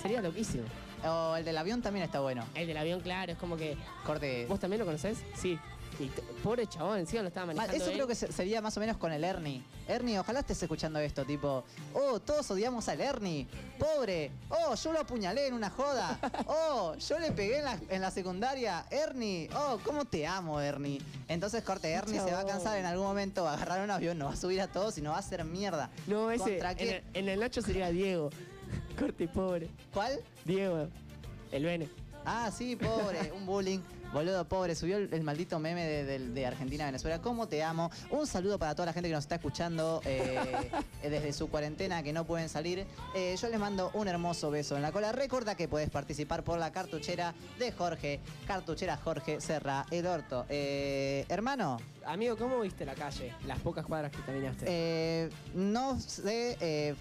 Sería loquísimo. O el del avión también está bueno. El del avión, claro, es como que. Corte. ¿Vos también lo conocés? Sí. Y pobre chabón, encima lo estaba manejando. Eso él. creo que se- sería más o menos con el Ernie. Ernie, ojalá estés escuchando esto, tipo, oh, todos odiamos al Ernie. Pobre. Oh, yo lo apuñalé en una joda. <laughs> Oh, yo le pegué en la, en la secundaria. Ernie, oh, cómo te amo, Ernie. Entonces, corte, Ernie se va a cansar en algún momento, va a agarrar un avión, nos va a subir a todos y nos va a hacer mierda. No, ese. ¿Contra En el, en el Nacho sería Diego. <laughs> Corte pobre. ¿Cuál? Diego. El Bene. Ah, sí, pobre, un bullying. Boludo, pobre, subió el, el maldito meme de, de- de Argentina a Venezuela. ¿Cómo te amo? Un saludo para toda la gente que nos está escuchando eh, eh, <laughs> desde su cuarentena, que no pueden salir. Eh, yo les mando un hermoso beso en la cola. Recuerda que puedes participar por la cartuchera de Jorge. Cartuchera Jorge Serra el Orto. Eh, hermano, Amigo, ¿cómo viste la calle? Las pocas cuadras que caminaste. eh, no sé.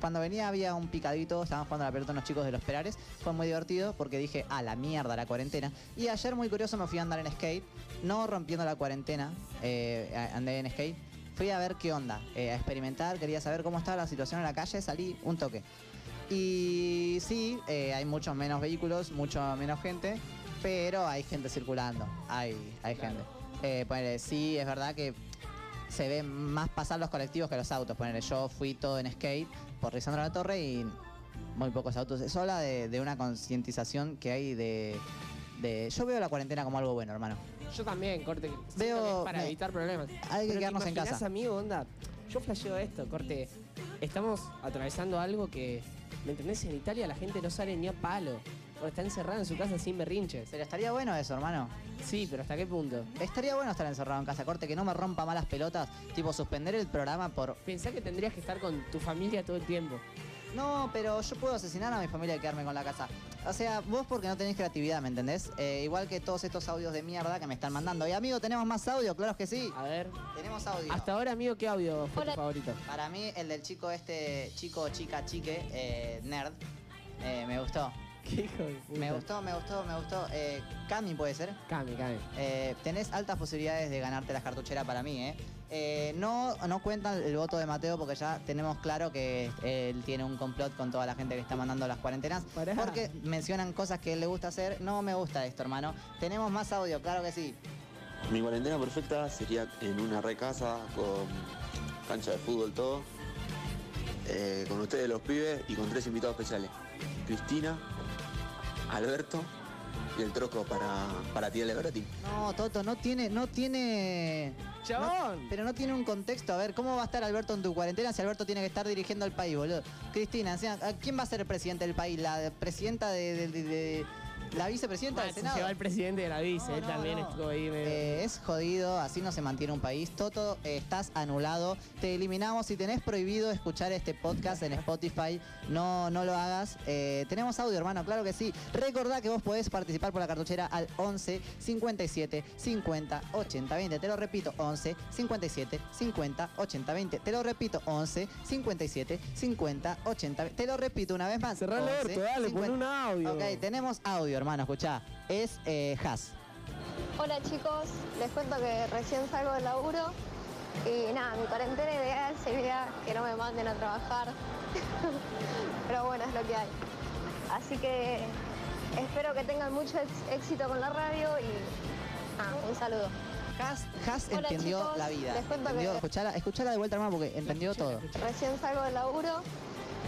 Cuando venía había un picadito, estaban jugando a la pelota unos chicos de los Perares. Fue muy divertido porque dije, a la mierda la cuarentena. Y ayer, muy curioso, me fui a andar en skate. No rompiendo la cuarentena, eh, andé en skate. Fui a ver qué onda, eh, a experimentar, quería saber cómo estaba la situación en la calle, salí un toque. Y sí, eh, hay muchos menos vehículos, mucho menos gente, pero hay gente circulando, hay, hay gente. Eh, ponele, sí, es verdad que se ven más pasar los colectivos que los autos. Ponele, yo fui todo en skate por Lisandro La Torre y muy pocos autos. Eso habla de, de una concientización que hay de, de- Yo veo la cuarentena como algo bueno, hermano. Yo también, corte. Veo- para me- evitar problemas. hay que Pero ¿te quedarnos en casa. amigo, onda? Yo flasheo esto, corte. Estamos atravesando algo que, ¿me entendés? En Italia la gente no sale ni a palo. O está encerrada en su casa sin berrinches. Pero estaría bueno eso, hermano. Sí, pero ¿hasta qué punto? Estaría bueno estar encerrado en casa, corte, que no me rompa malas pelotas. Tipo, suspender el programa por... Pensá que tendrías que estar con tu familia todo el tiempo. No, pero yo puedo asesinar a mi familia y quedarme con la casa. O sea, vos porque no tenés creatividad, ¿me entendés? Eh, igual que todos estos audios de mierda que me están mandando. Y amigo, ¿tenemos más audio? Claro que sí. A ver. Tenemos audio. Hasta ahora, amigo, ¿qué audio fue tu favorito? Para mí, el del chico este, chico, chica, chique, eh, nerd, eh, me gustó. <laughs> ¿Qué hijo de puta? Me gustó, me gustó, me gustó. Eh, Cami puede ser. Cami, Cami. Eh, tenés altas posibilidades de ganarte la cartuchera para mí, ¿eh? Eh, no, no cuentan el voto de Mateo porque ya tenemos claro que él tiene un complot con toda la gente que está mandando las cuarentenas. Pará. Porque mencionan cosas que él le gusta hacer. No me gusta esto, hermano. Tenemos más audio, claro que sí. Mi cuarentena perfecta sería en una recasa con cancha de fútbol, todo. eh, con ustedes los pibes y con tres invitados especiales. Cristina, Alberto y el troco para, para ti, el Everati. No, Toto, no tiene, no tiene. ¡Chabón! no- pero no tiene un contexto. A ver, ¿cómo va a estar Alberto en tu cuarentena si Alberto tiene que estar dirigiendo al país, boludo? Cristina, o sea, ¿a ¿quién va a ser el presidente del país? ¿La presidenta de. de- de- de- la vicepresidenta del Ah, se Senado? lleva el presidente de la vice, él también estuvo ahí medio- Eh, es jodido, así no se mantiene un país. Toto, eh, estás anulado. Te eliminamos. Si tenés prohibido escuchar este podcast en Spotify, no, no lo hagas. Eh, tenemos audio, hermano, claro que sí. Recordá que vos podés participar por la cartuchera al 11 57 50 80 20. Te lo repito, 11 57 50 80 20. Te lo repito, 11 57 50 80 20. Te lo repito una vez más. Cerrá el 11, orto, dale, pon 50. un audio. Ok, tenemos audio, hermano, escuchá. Es eh, Has. Hola chicos, les cuento que recién salgo del laburo y nada, mi cuarentena ideal sería que no me manden a trabajar, <laughs> pero bueno, es lo que hay. Así que espero que tengan mucho éxito con la radio y nada, un saludo. Has, Has Hola, entendió chicos, la vida. les cuento Entendió, que- escuchala, escuchala de vuelta, hermano, porque entendió todo. Recién salgo del laburo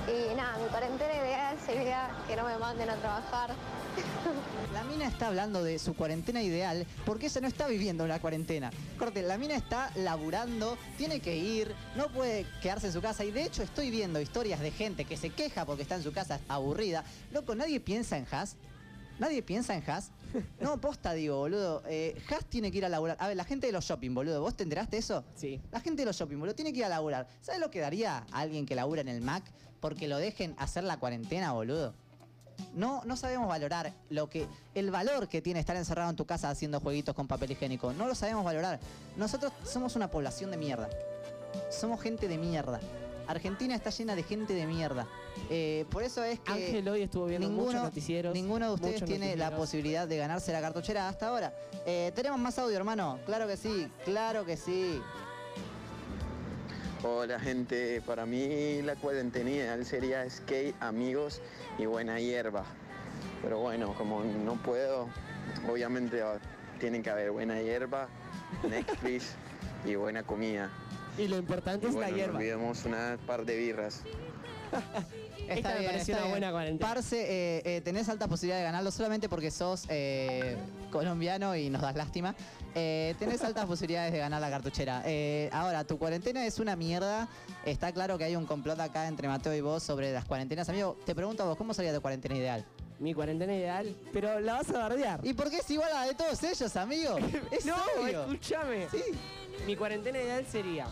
y nada, mi cuarentena ideal sería que no me manden a trabajar. <laughs> La mina está hablando de su cuarentena ideal porque ella no está viviendo una cuarentena. Corte, la mina está laburando, tiene que ir, no puede quedarse en su casa. Y de hecho estoy viendo historias de gente que se queja porque está en su casa aburrida. Loco, nadie piensa en Has. ¿Nadie piensa en Has? <laughs> No, posta digo, boludo. Eh, Has tiene que ir a laburar. A ver, la gente de los shopping, boludo. ¿Vos te enteraste de eso? Sí. La gente de los shopping, boludo, tiene que ir a laburar. ¿Sabes lo que daría a alguien que labura en el Mac porque lo dejen hacer la cuarentena, boludo? No, no sabemos valorar lo que, el valor que tiene estar encerrado en tu casa haciendo jueguitos con papel higiénico. No lo sabemos valorar. Nosotros somos una población de mierda. Somos gente de mierda. Argentina está llena de gente de mierda. Eh, por eso es que Ángel hoy estuvo viendo muchos noticieros. ninguno de ustedes tiene la posibilidad de ganarse la cartuchera hasta ahora. Eh, tenemos más audio, hermano. Claro que sí, claro que sí. Hola gente, para mí la cuarentena ideal sería skate, amigos y buena hierba. Pero bueno, como no puedo, obviamente ah, tiene que haber buena hierba, Netflix y buena comida. Y lo importante Y es bueno, la no hierba. olvidemos una par de birras. <laughs> Esta me pareció una buena cuarentena. Parce, eh, eh, tenés alta posibilidad de ganarlo solamente porque sos eh, colombiano y nos das lástima. Eh, tenés altas <laughs> posibilidades de ganar la cartuchera. Eh, ahora, tu cuarentena es una mierda. Está claro que hay un complot acá entre Mateo y vos sobre las cuarentenas. Amigo, te pregunto a vos, ¿cómo sería tu cuarentena ideal? Mi cuarentena ideal, pero la vas a bardear. ¿Y por qué es igual a la de todos ellos, amigo? <laughs> Es no, obvio. escúchame. Sí. Mi cuarentena ideal sería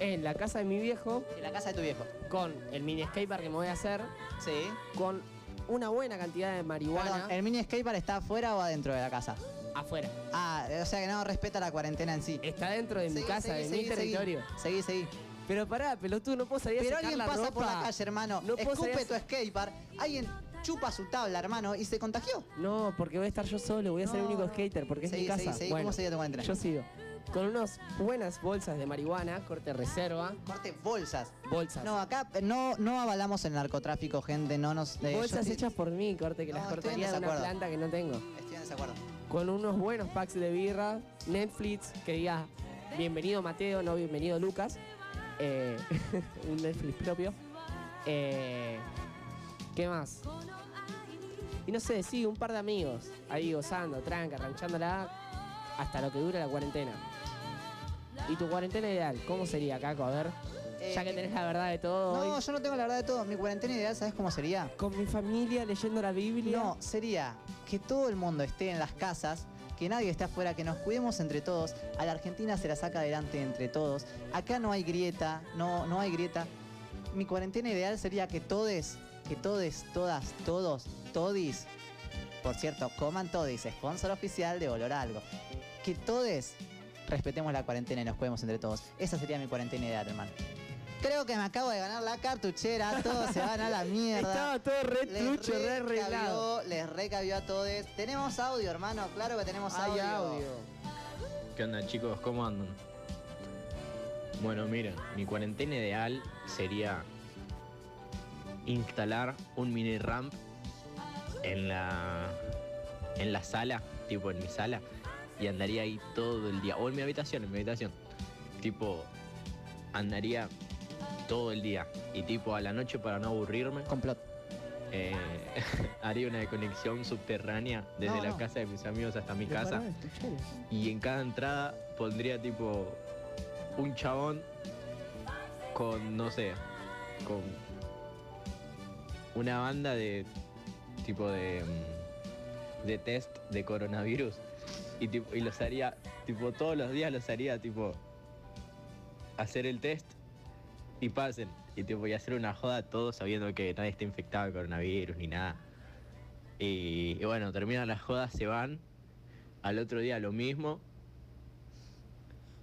en la casa de mi viejo. En la casa de tu viejo. Con el mini skatepark que me voy a hacer. Sí. Con una buena cantidad de marihuana. Perdón, ¿el mini skatepark está afuera o adentro de la casa? Afuera. Ah, o sea que no respeta la cuarentena en sí. Está dentro de mi casa, seguí, de seguí, mi territorio. Seguí, seguí. Pero pará, pelotudo, no puedo salir a Pero secar alguien la pasa ropa. por la calle, hermano. No escupe tu a- skatepark. Alguien chupa su tabla, hermano, y se contagió. No, porque voy a estar yo solo, voy a ser el único skater, porque es mi casa. seguí. ¿Cómo sería tu cuarentena? Yo sigo. Con unas buenas bolsas de marihuana, corte reserva. Corte bolsas. Bolsas. No, acá eh, no, no avalamos el narcotráfico, gente. No nos. eh, yo bolsas estoy- hechas por mí, corte, que No, las estoy en cortaría de una desacuerdo. planta que no tengo. Estoy en desacuerdo. Con unos buenos packs de birra, Netflix, que diga bienvenido Mateo, no bienvenido Lucas. Eh, <laughs> un Netflix propio. Eh, ¿Qué más? Y no sé, sí, un par de amigos ahí gozando, tranca, ranchándola hasta lo que dure la cuarentena. ¿Y tu cuarentena ideal? ¿Cómo sería, Caco? A ver. ya que tenés la verdad de todo. No, hoy. yo no tengo la verdad de todo. Mi cuarentena ideal, ¿sabes cómo sería? Con mi familia leyendo la Biblia. No, sería que todo el mundo esté en las casas, que nadie esté afuera, que nos cuidemos entre todos. A la Argentina se la saca adelante entre todos. Acá no hay grieta, no, no hay grieta. Mi cuarentena ideal sería que todes, que todes, todas, todos, todis. Por cierto, coman todis, sponsor oficial de Olor Algo. Que todes respetemos la cuarentena y nos cuidemos entre todos. Esa sería mi cuarentena ideal, hermano. Creo que me acabo de ganar la cartuchera, todos se van a la mierda. Estaba todo re Les trucho, re arreglado. Les recabió a todos. Tenemos audio, hermano, claro que tenemos Hay audio. audio. ¿Qué onda chicos? ¿Cómo andan? Bueno, miren, mi cuarentena ideal sería instalar un mini ramp en la en la sala, tipo en mi sala, y andaría ahí todo el día. O en mi habitación, en mi habitación. Tipo, andaría todo el día. Y tipo a la noche para no aburrirme. Complot. eh, <laughs> haría una conexión subterránea desde No, la no. casa de mis amigos hasta mi Pero casa. Y en cada entrada pondría tipo un chabón con, no sé, con una banda de tipo de, mm, de test de coronavirus. Y, tipo, y los haría, tipo, todos los días los haría, tipo, hacer el test y pasen. Y tipo, y hacer una joda todos sabiendo que nadie está infectado de coronavirus ni nada. Y, y bueno, terminan las jodas, se van. Al otro día lo mismo.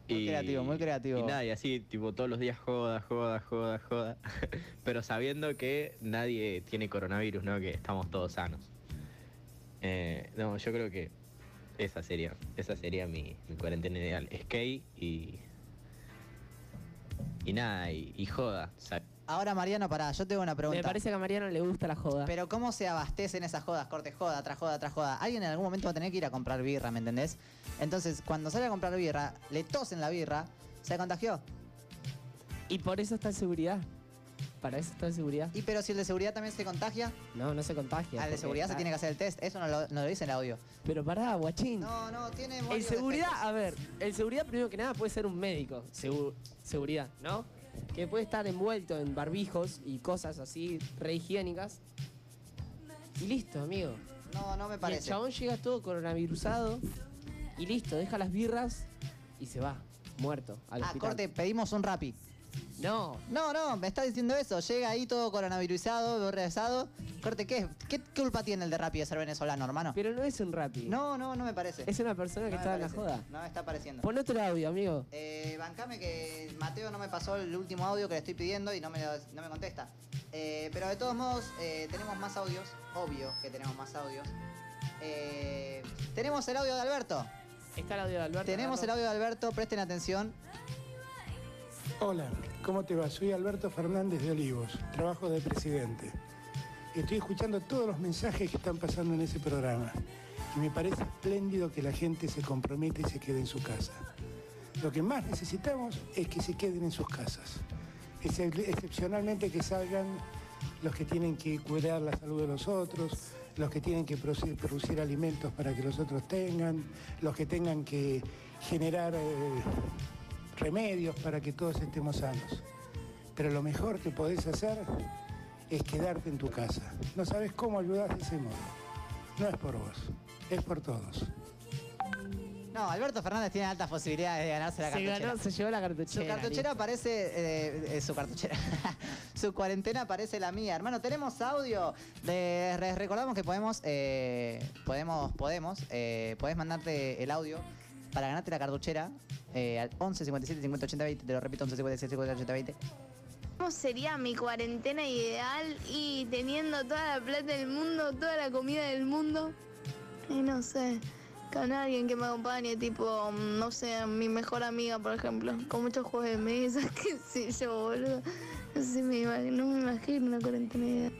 Muy creativo, muy creativo. Y nada, y así, tipo, todos los días joda, joda, joda, joda. <laughs> Pero sabiendo que nadie tiene coronavirus, ¿no? Que estamos todos sanos. Eh, no, yo creo que esa sería, esa sería mi, mi cuarentena ideal. Skate y. Y nada, y, y joda. Ahora, Mariano, pará, yo tengo una pregunta. Me parece que a Mariano le gusta la joda. Pero ¿cómo se abastecen esas jodas? Corte joda, tras joda, tras joda. Alguien en algún momento va a tener que ir a comprar birra, ¿me entendés? Entonces, cuando sale a comprar birra, le tosen la birra, se contagió. Y por eso está en seguridad. Para eso está en seguridad. Y pero si el de seguridad también se contagia, No, no se contagia. al de porque seguridad se está- tiene que hacer el test. Eso no lo, no lo dice el audio. Pero pará, guachín. No, no, tiene El varios seguridad, defectos. a ver, el seguridad primero que nada puede ser un médico, segu- seguridad, ¿no? Que puede estar envuelto en barbijos y cosas así re higiénicas. Y listo, amigo. No, no me Y el parece. chabón llega todo coronavirusado y listo, deja las birras y se va, muerto, al Ah, hospital. corte, pedimos un rapi. No, No, no, me está diciendo eso. Llega ahí todo coronavirusado, regresado. Corte, ¿qué? ¿Qué culpa tiene el de Rappi de ser venezolano, hermano? pero no es un rapi. No, no, no me parece. Es una persona que No me está en la parece. joda. No me está pareciendo. Pon otro audio, amigo. Eh, bancame que Mateo no me pasó el último audio que le estoy pidiendo y no me, lo- no me contesta. Eh, pero de todos modos, eh, tenemos más audios. Obvio que tenemos más audios. Eh, tenemos el audio de Alberto. Está el audio de Alberto. Tenemos el audio de Alberto, presten atención. Hola, ¿cómo te va? Soy Alberto Fernández de Olivos, trabajo de presidente. Estoy escuchando todos los mensajes que están pasando en ese programa y me parece espléndido que la gente se comprometa y se quede en su casa. Lo que más necesitamos es que se queden en sus casas. Excep- Excepcionalmente que salgan los que tienen que cuidar la salud de los otros, los que tienen que producir, producir alimentos para que los otros tengan, los que tengan que generar eh, remedios para que todos estemos sanos. Pero lo mejor que podés hacer es quedarte en tu casa. No sabes cómo ayudar de ese modo. No es por vos, es por todos. No, Alberto Fernández tiene altas posibilidades de ganarse la Se cartuchera. ganó, se llevó la cartuchera. Su cartuchera listo. parece. eh, eh, su cartuchera. <laughs> su cuarentena parece la mía. Hermano, tenemos audio. De, re- recordamos que podemos. eh, podemos. Podemos. Eh, podés mandarte el audio para ganarte la cartuchera eh, al 11 57 50 80 20. Te lo repito, 11 57 50 80 20. ¿Cómo sería mi cuarentena ideal y teniendo toda la plata del mundo, toda la comida del mundo? Y no sé, con alguien que me acompañe, tipo, mm, no sé, mi mejor amiga, por ejemplo, con muchos juegos de mesa, <laughs> qué sé yo, boludo. No sé, me imag- no me imagino una cuarentena ideal.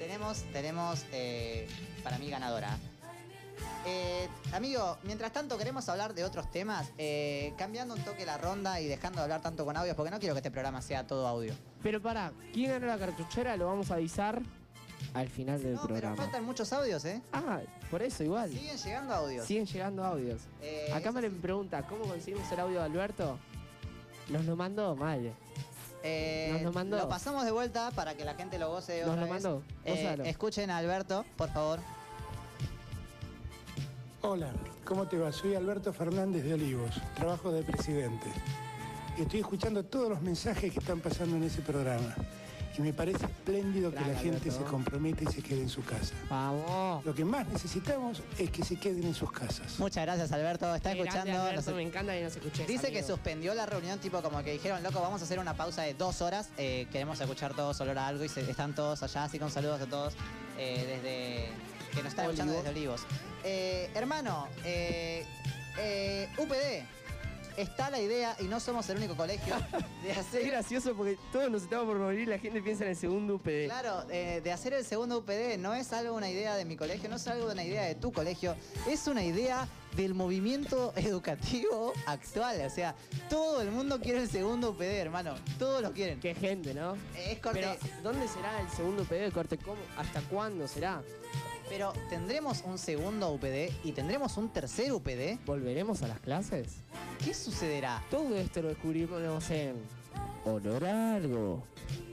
Tenemos, tenemos eh, para mí ganadora. Eh, amigo, mientras tanto queremos hablar de otros temas, eh, cambiando un toque la ronda y dejando de hablar tanto con audios, porque no quiero que este programa sea todo audio. Pero pará, ¿quién ganó la cartuchera? Lo vamos a avisar al final del No, pero programa. faltan muchos audios, ¿eh? Ah, por eso igual. Siguen llegando audios. Siguen llegando audios. Eh, Acá me pregunta, ¿cómo conseguimos el audio de Alberto? Nos lo mandó mal. Eh, Nos lo mandó. pasamos de vuelta para que la gente lo goce Nos otra lo vez. mandó. Eh, escuchen a Alberto, por favor. Hola, ¿cómo te va? Soy Alberto Fernández de Olivos, trabajo de presidente. Estoy escuchando todos los mensajes que están pasando en ese programa y me parece espléndido que la gente Alberto. se comprometa y se quede en su casa. Vamos. Lo que más necesitamos es que se queden en sus casas. Muchas gracias, Alberto. Está escuchando. Alberto, nos- me encanta que nos escuches. Dice que amigo. suspendió la reunión, tipo como que dijeron, loco, vamos a hacer una pausa de dos horas. eh, queremos escuchar todos olor a algo y se- están todos allá, así con saludos a todos eh, desde que nos están escuchando desde Olivos. Eh, hermano, eh, eh, UPD, está la idea, y no somos el único colegio, <laughs> de Es hacer... gracioso porque todos nos estamos por morir y la gente piensa en el segundo UPD. Claro, eh, de hacer el segundo UPD no es algo una idea de mi colegio, no es algo una idea de tu colegio, es una idea del movimiento <laughs> educativo actual. O sea, todo el mundo quiere el segundo UPD, hermano. Todos lo quieren. Qué gente, ¿no? Es corte. Pero, ¿dónde será el segundo UPD de corte? ¿Cómo? ¿Hasta cuándo será? Pero tendremos un segundo UPD y tendremos un tercer UPD. ¿Volveremos a las clases? ¿Qué sucederá? Todo esto lo descubrimos en Honor a algo.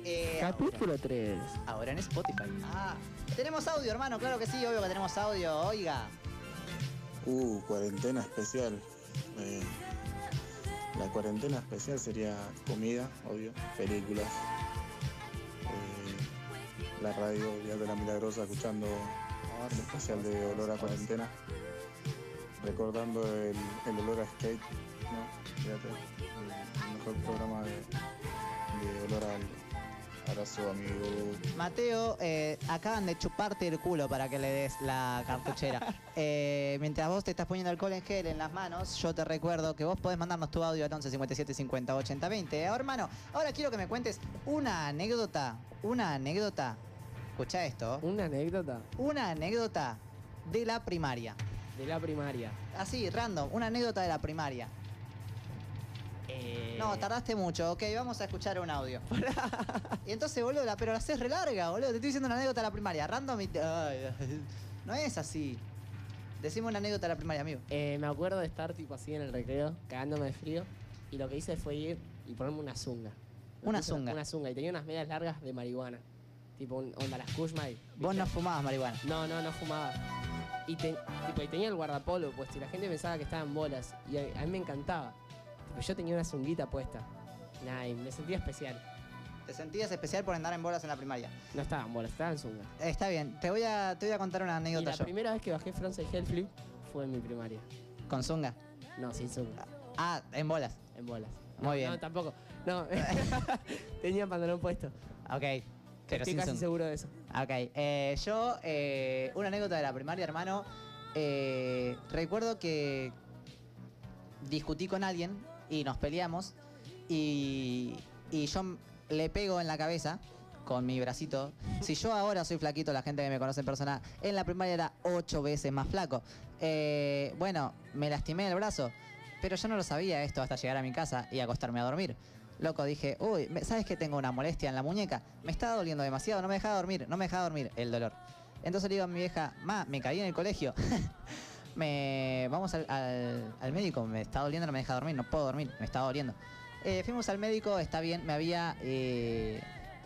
Eh, Capítulo 3. Ahora en Spotify. Ah, tenemos audio, hermano. Claro que sí, obvio que tenemos audio. Oiga. Uh, cuarentena especial. Eh, la cuarentena especial sería comida, obvio, películas, eh, la radio de la Milagrosa escuchando el especial de olor a cuarentena, recordando el, el olor a skate, ¿no? Fíjate, el mejor programa de, de olor a algo. Abrazo, amigo. Mateo, eh, acaban de chuparte el culo para que le des la cartuchera. <laughs> Eh, mientras vos te estás poniendo alcohol en gel en las manos, yo te recuerdo que vos podés mandarnos tu audio al 11 57 50 80 20. Ahora, hermano, ahora quiero que me cuentes una anécdota, una anécdota. Escucha esto. ¿Una anécdota? Una anécdota de la primaria. De la primaria. Así, random, una anécdota de la primaria. Eh, No, tardaste mucho. Ok, vamos a escuchar un audio. <laughs> y entonces, boludo, la- pero la haces re larga, boludo. Te estoy diciendo una anécdota de la primaria. Random y... te- ay, ay. <laughs> no es así. Decime una anécdota de la primaria, amigo. Eh, me acuerdo de estar tipo así en el recreo, cagándome de frío. Y lo que hice fue ir y ponerme una zunga. Me Una puse zunga. Una zunga. Y tenía unas medias largas de marihuana. Tipo, onda las Kushmai. Vos no fumabas marihuana. No, no, no fumaba. Y, te- tipo, y tenía el guardapolo puesto. Y la gente pensaba que estaba en bolas. Y a, a mí me encantaba. Tipo, yo tenía una zunguita puesta. Nah, y me sentía especial. Te sentías especial por andar en bolas en la primaria. No estaba en bolas, estaba en zunga. Eh, Está bien, te voy a, te voy a contar una Y anécdota la yo. primera vez que bajé frontside hell flip fue en mi primaria. ¿Con zunga? No, sin zunga. Ah, en bolas. En bolas. Muy No, bien. No, tampoco. No, <laughs> <laughs> tenía pantalón puesto. Ok. Pero Estoy casi seguro de eso. Ok, eh, yo, eh, una anécdota de la primaria, hermano. eh, recuerdo que discutí con alguien y nos peleamos y, y yo le pego en la cabeza con mi bracito. <laughs> Si yo ahora soy flaquito, la gente que me conoce en persona, en la primaria era ocho veces más flaco. Eh, bueno, me lastimé el brazo, pero yo no lo sabía esto hasta llegar a mi casa y acostarme a dormir. Loco, dije, uy, ¿sabes que tengo una molestia en la muñeca? Me estaba doliendo demasiado, no me dejaba dormir, no me dejaba dormir el dolor. Entonces le digo a mi vieja, ma, me caí en el colegio. <laughs> me vamos al, al- al médico, me está doliendo, no me deja dormir, no puedo dormir, me está doliendo. Eh, fuimos al médico, está bien, me había eh,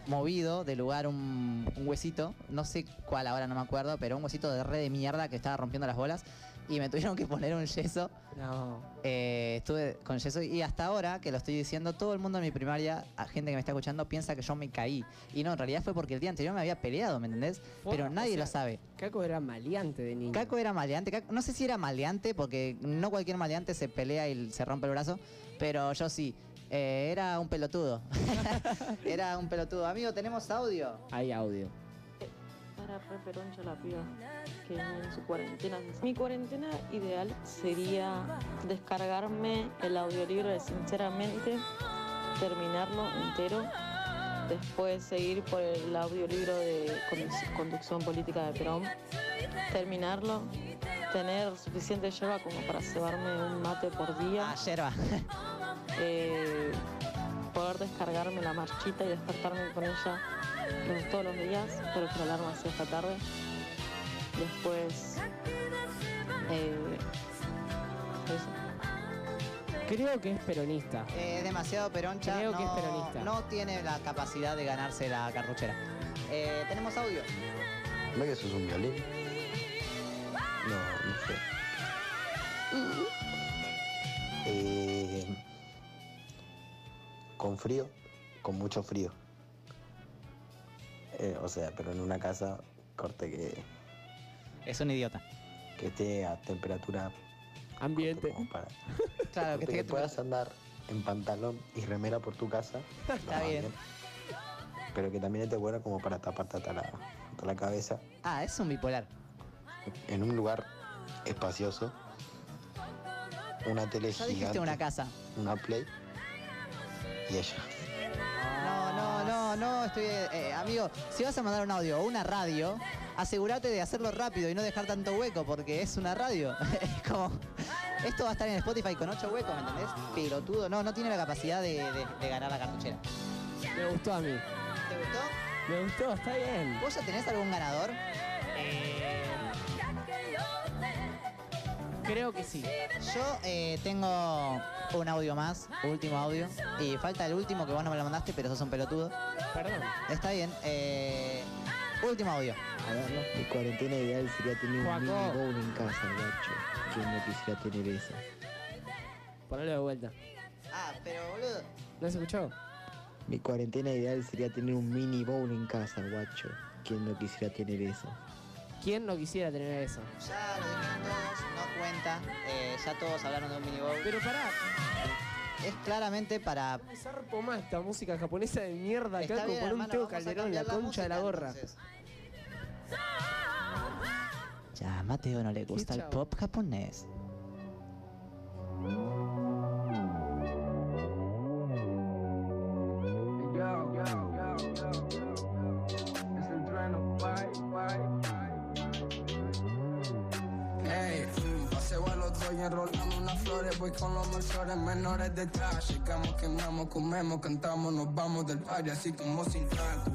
movido de lugar un, un huesito, no sé cuál ahora, no me acuerdo, pero un huesito de red de mierda que estaba rompiendo las bolas y me tuvieron que poner un yeso. No. Eh, estuve con yeso y hasta ahora que lo estoy diciendo, todo el mundo en mi primaria, a gente que me está escuchando, piensa que yo me caí. Y no, en realidad fue porque el día anterior me había peleado, ¿me entendés? Pero o nadie sea, lo sabe. Caco era maleante de niño. Caco era maleante. Caco- no sé si era maleante, porque no cualquier maleante se pelea y se rompe el brazo, pero yo sí. Eh, era un pelotudo. <laughs> era un pelotudo. Amigo, tenemos audio. Hay audio. Para re peroncha la piba que en su cuarentena. Mi cuarentena ideal sería descargarme el audiolibro de Sinceramente, terminarlo entero, después seguir por el audiolibro de conduc- conducción política de Perón, terminarlo, tener suficiente yerba como para cebarme un mate por día. Ah, yerba. Eh, poder descargarme la marchita y despertarme con ella los- todos los días, pero que la alarma sea esta tarde. Después, eh, eso. Creo que es peronista. Eh, es demasiado peroncha. Creo que no, es peronista. No tiene la capacidad de ganarse la carruchera. Eh, tenemos audio. ¿No que eso es un violín? No, no sé. Eh, con frío, con mucho frío. Eh, o sea, pero en una casa corte que, Es un idiota. que esté a temperatura ambiente. para <laughs> Claro, que puedas andar en pantalón y remera por tu casa. <laughs> Está bien. Pero que también esté bueno como para taparte hasta la, hasta la cabeza Ah, es un bipolar. en un lugar espacioso una tele Ya dijiste gigante, una casa. una Play y ella. No, estoy... eh, amigo, si vas a mandar un audio o una radio, asegúrate de hacerlo rápido y no dejar tanto hueco, porque es una radio. <laughs> es como... Esto va a estar en Spotify con ocho huecos, ¿me entendés? Pelotudo, no, no tiene la capacidad de, de- de ganar la cartuchera. Me gustó a mí. ¿Te gustó? Me gustó, está bien. ¿Vos ya tenés algún ganador? Creo que sí. Yo eh, tengo un audio más, último audio, y falta el último que vos no me lo mandaste, pero sos un pelotudo. Perdón. Está bien. eh, último audio. A verlo. Mi cuarentena ideal sería tener un mini bowl en casa, gacho. ¿Quién no quisiera tener eso? Ponelo de vuelta. Ah, pero boludo. ¿No se escuchó? Mi cuarentena ideal sería tener un mini bowl en casa, guacho. ¿Quién no quisiera tener eso? ¿Quién no quisiera tener eso? Ya lo dijeron todos, no cuenta. eh, ya todos hablaron de un mini bowl. Pero pará. Es claramente para. Me zarpo más esta música japonesa de mierda acá Está como bien, por un hermano, Teo vamos a Calderón, la cambiar la concha de la música, gorra. entonces. Ya, a Mateo no le gusta el pop japonés. Paseo a los dos y enrolando unas flores. Voy con los mayores menores detrás. Llegamos, quemamos, comemos, cantamos, nos vamos del party así como sin tanto.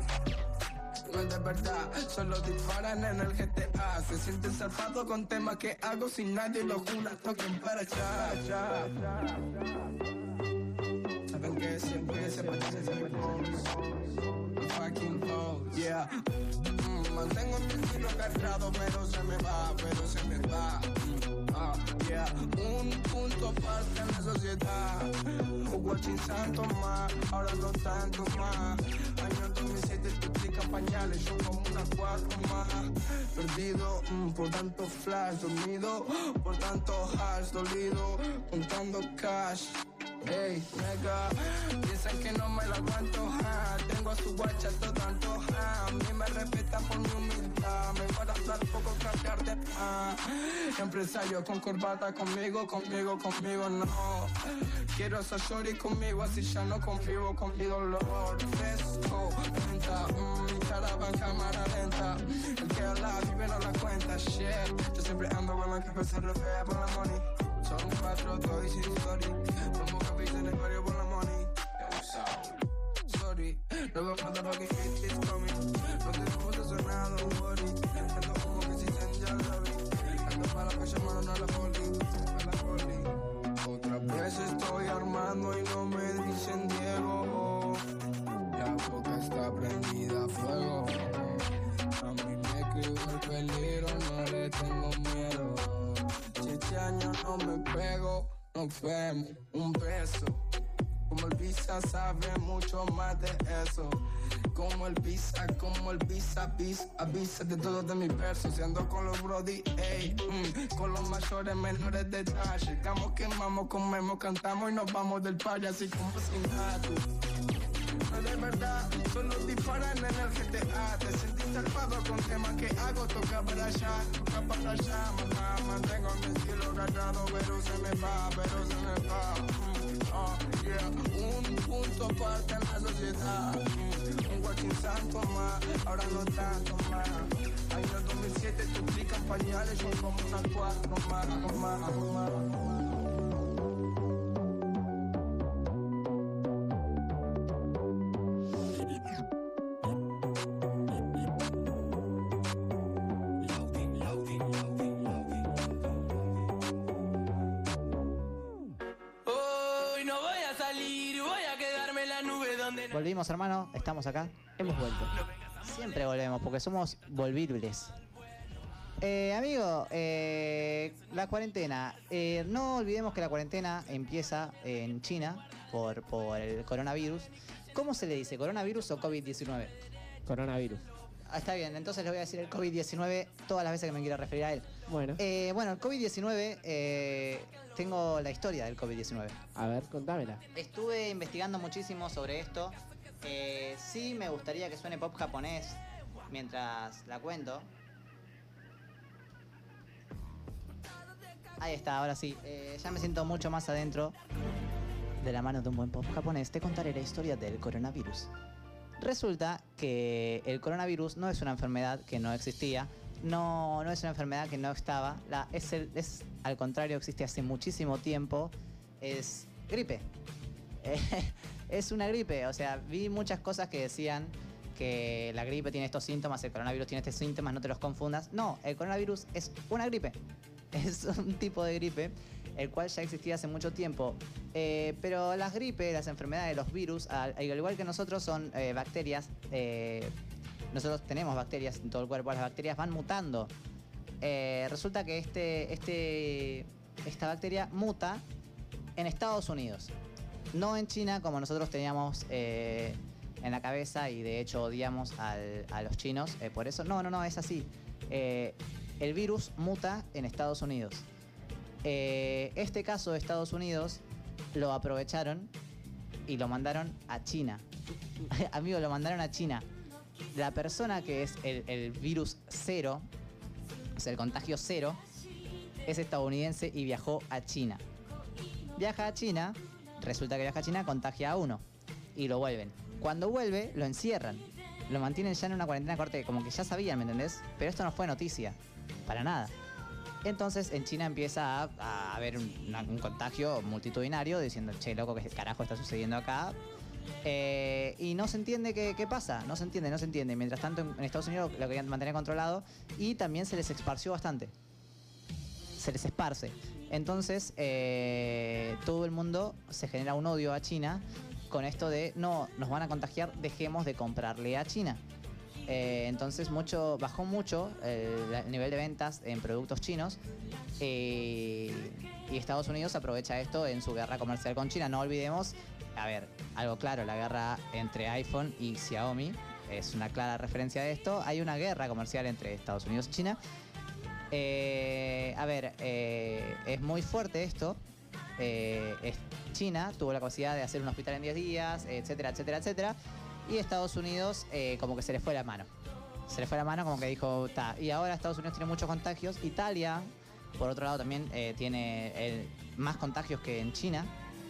No es de verdad, solo disparan en el GTA. Se sienten zarpados con temas que hago sin nadie lo jura. Toquen para allá. Que siempre se siempre fucking hoes, yeah. Mm, mantengo mi estilo agarrado, pero se me va, pero se me va. Mm, ah, yeah. Un punto aparte en la sociedad. Sin santo más, ahora no tanto más. Año 2007 duplican pañales, yo como una cuatro más. Perdido mm, por tanto flash, dormido por tanto hash, dolido, contando cash. Ey, nega, piensan que no me la aguanto, ja. Tengo a su guacha todo tanto, ja. A mí me respetan por mi humildad. Me van a hablar poco cambiar de ah. Empresario con corbata conmigo, conmigo, conmigo, no. Quiero esa shorty conmigo, así ya no convivo con mi dolor. Fresco, lenta, mmm, charaba en cámara lenta. El que la vive no la cuenta, shit. Yo siempre ando con la se refea por la money. Son cuatro, dos y sin capis en el barrio por la money. Sorry, no veo que hit is coming. No te vamos a hacer nada, don't worry. Ando como que se ya la vi. Ando para mano, no a la poli. A la poli. Otra vez estoy armando y no me dicen Diego. La boca está prendida a fuego. A mí me quedó el peligro, no le tengo miedo. Si no me pego, nos vemos. Un beso. Como el visa sabe mucho más de eso. Como el visa, como el visa, avisa, avisa de todo de mis versos. Y ando con los brody, ey, mm, con los mayores, menores de. Llegamos, quemamos, comemos, cantamos y nos vamos del party así como sin nada. No de verdad, solo disparan en el GTA. Te sentís zarpado con temas que hago, toca para allá, toca para allá. Mamá, mantengo mi estilo agarrado, pero se me va, pero se me va. Mm, oh, yeah. Un punto aparte en la sociedad. Mm, un guachín santo más, ahora no tanto más. Año 2007 duplican pañales, son como unas cuatro más, más, más. Volvimos, hermano, estamos acá. Hemos vuelto. Siempre volvemos, porque somos volvibles. Eh, amigo, eh, la cuarentena. Eh, no olvidemos que la cuarentena empieza en China por, por el coronavirus. ¿Cómo se le dice? ¿Coronavirus o COVID-19? Coronavirus. Ah, está bien, entonces le voy a decir el COVID-19 todas las veces que me quiera referir a él. Bueno. Eh, bueno, el COVID-19, eh, tengo la historia del COVID-19. A ver, contámela. Estuve investigando muchísimo sobre esto. Eh, sí me gustaría que suene pop japonés mientras la cuento. Ahí está, ahora sí. Eh, ya me siento mucho más adentro de la mano de un buen pop japonés. Te contaré la historia del coronavirus. Resulta que el coronavirus no es una enfermedad que no existía, no, no es una enfermedad que no estaba, la, es, el- es al contrario, existe hace muchísimo tiempo, es gripe. Eh, <laughs> es una gripe, o sea, vi muchas cosas que decían que la gripe tiene estos síntomas, el coronavirus tiene estos síntomas, no te los confundas. No, el coronavirus es una gripe, <laughs> es un tipo de gripe el cual ya existía hace mucho tiempo. Eh, pero las gripes, las enfermedades, los virus, al, al igual que nosotros, son eh, bacterias. Nosotros tenemos bacterias en todo el cuerpo, las bacterias van mutando. Eh, resulta que este, este, esta bacteria muta en Estados Unidos, no en China como nosotros teníamos eh, en la cabeza y de hecho odiamos a los chinos. eh, por eso, no, no, no, es así. El virus muta en Estados Unidos. Este caso de Estados Unidos lo aprovecharon y lo mandaron a China. <laughs> Amigo, lo mandaron a China. La persona que es el, virus cero, o sea, el contagio cero, es estadounidense y viajó a China. Viaja a China, resulta que viaja a China, contagia a uno y lo vuelven. Cuando vuelve, lo encierran. Lo mantienen ya en una cuarentena corte, como que ya sabían, ¿me entendés? Pero esto no fue noticia, para nada. Entonces en China empieza a, haber un, un contagio multitudinario diciendo, che, loco, ¿qué carajo está sucediendo acá? Eh, y no se entiende qué, pasa, no se entiende, no se entiende. Mientras tanto en, Estados Unidos lo querían mantener controlado y también se les esparció bastante. Se les esparce. Entonces eh, todo el mundo se genera un odio a China con esto de, no, nos van a contagiar, dejemos de comprarle a China. Eh, entonces mucho, bajó mucho el nivel de ventas en productos chinos y Estados Unidos aprovecha esto en su guerra comercial con China. No olvidemos, a ver, algo claro, la guerra entre iPhone y Xiaomi es una clara referencia de esto. Hay una guerra comercial entre Estados Unidos y China. Eh, a ver, eh, es muy fuerte esto. Eh, China tuvo la capacidad de hacer un hospital en 10 días, etcétera, etcétera, etcétera. Y Estados Unidos como que se le fue la mano. Se le fue la mano como que dijo, ta. Y ahora Estados Unidos tiene muchos contagios. Italia, por otro lado, también tiene más contagios que en China.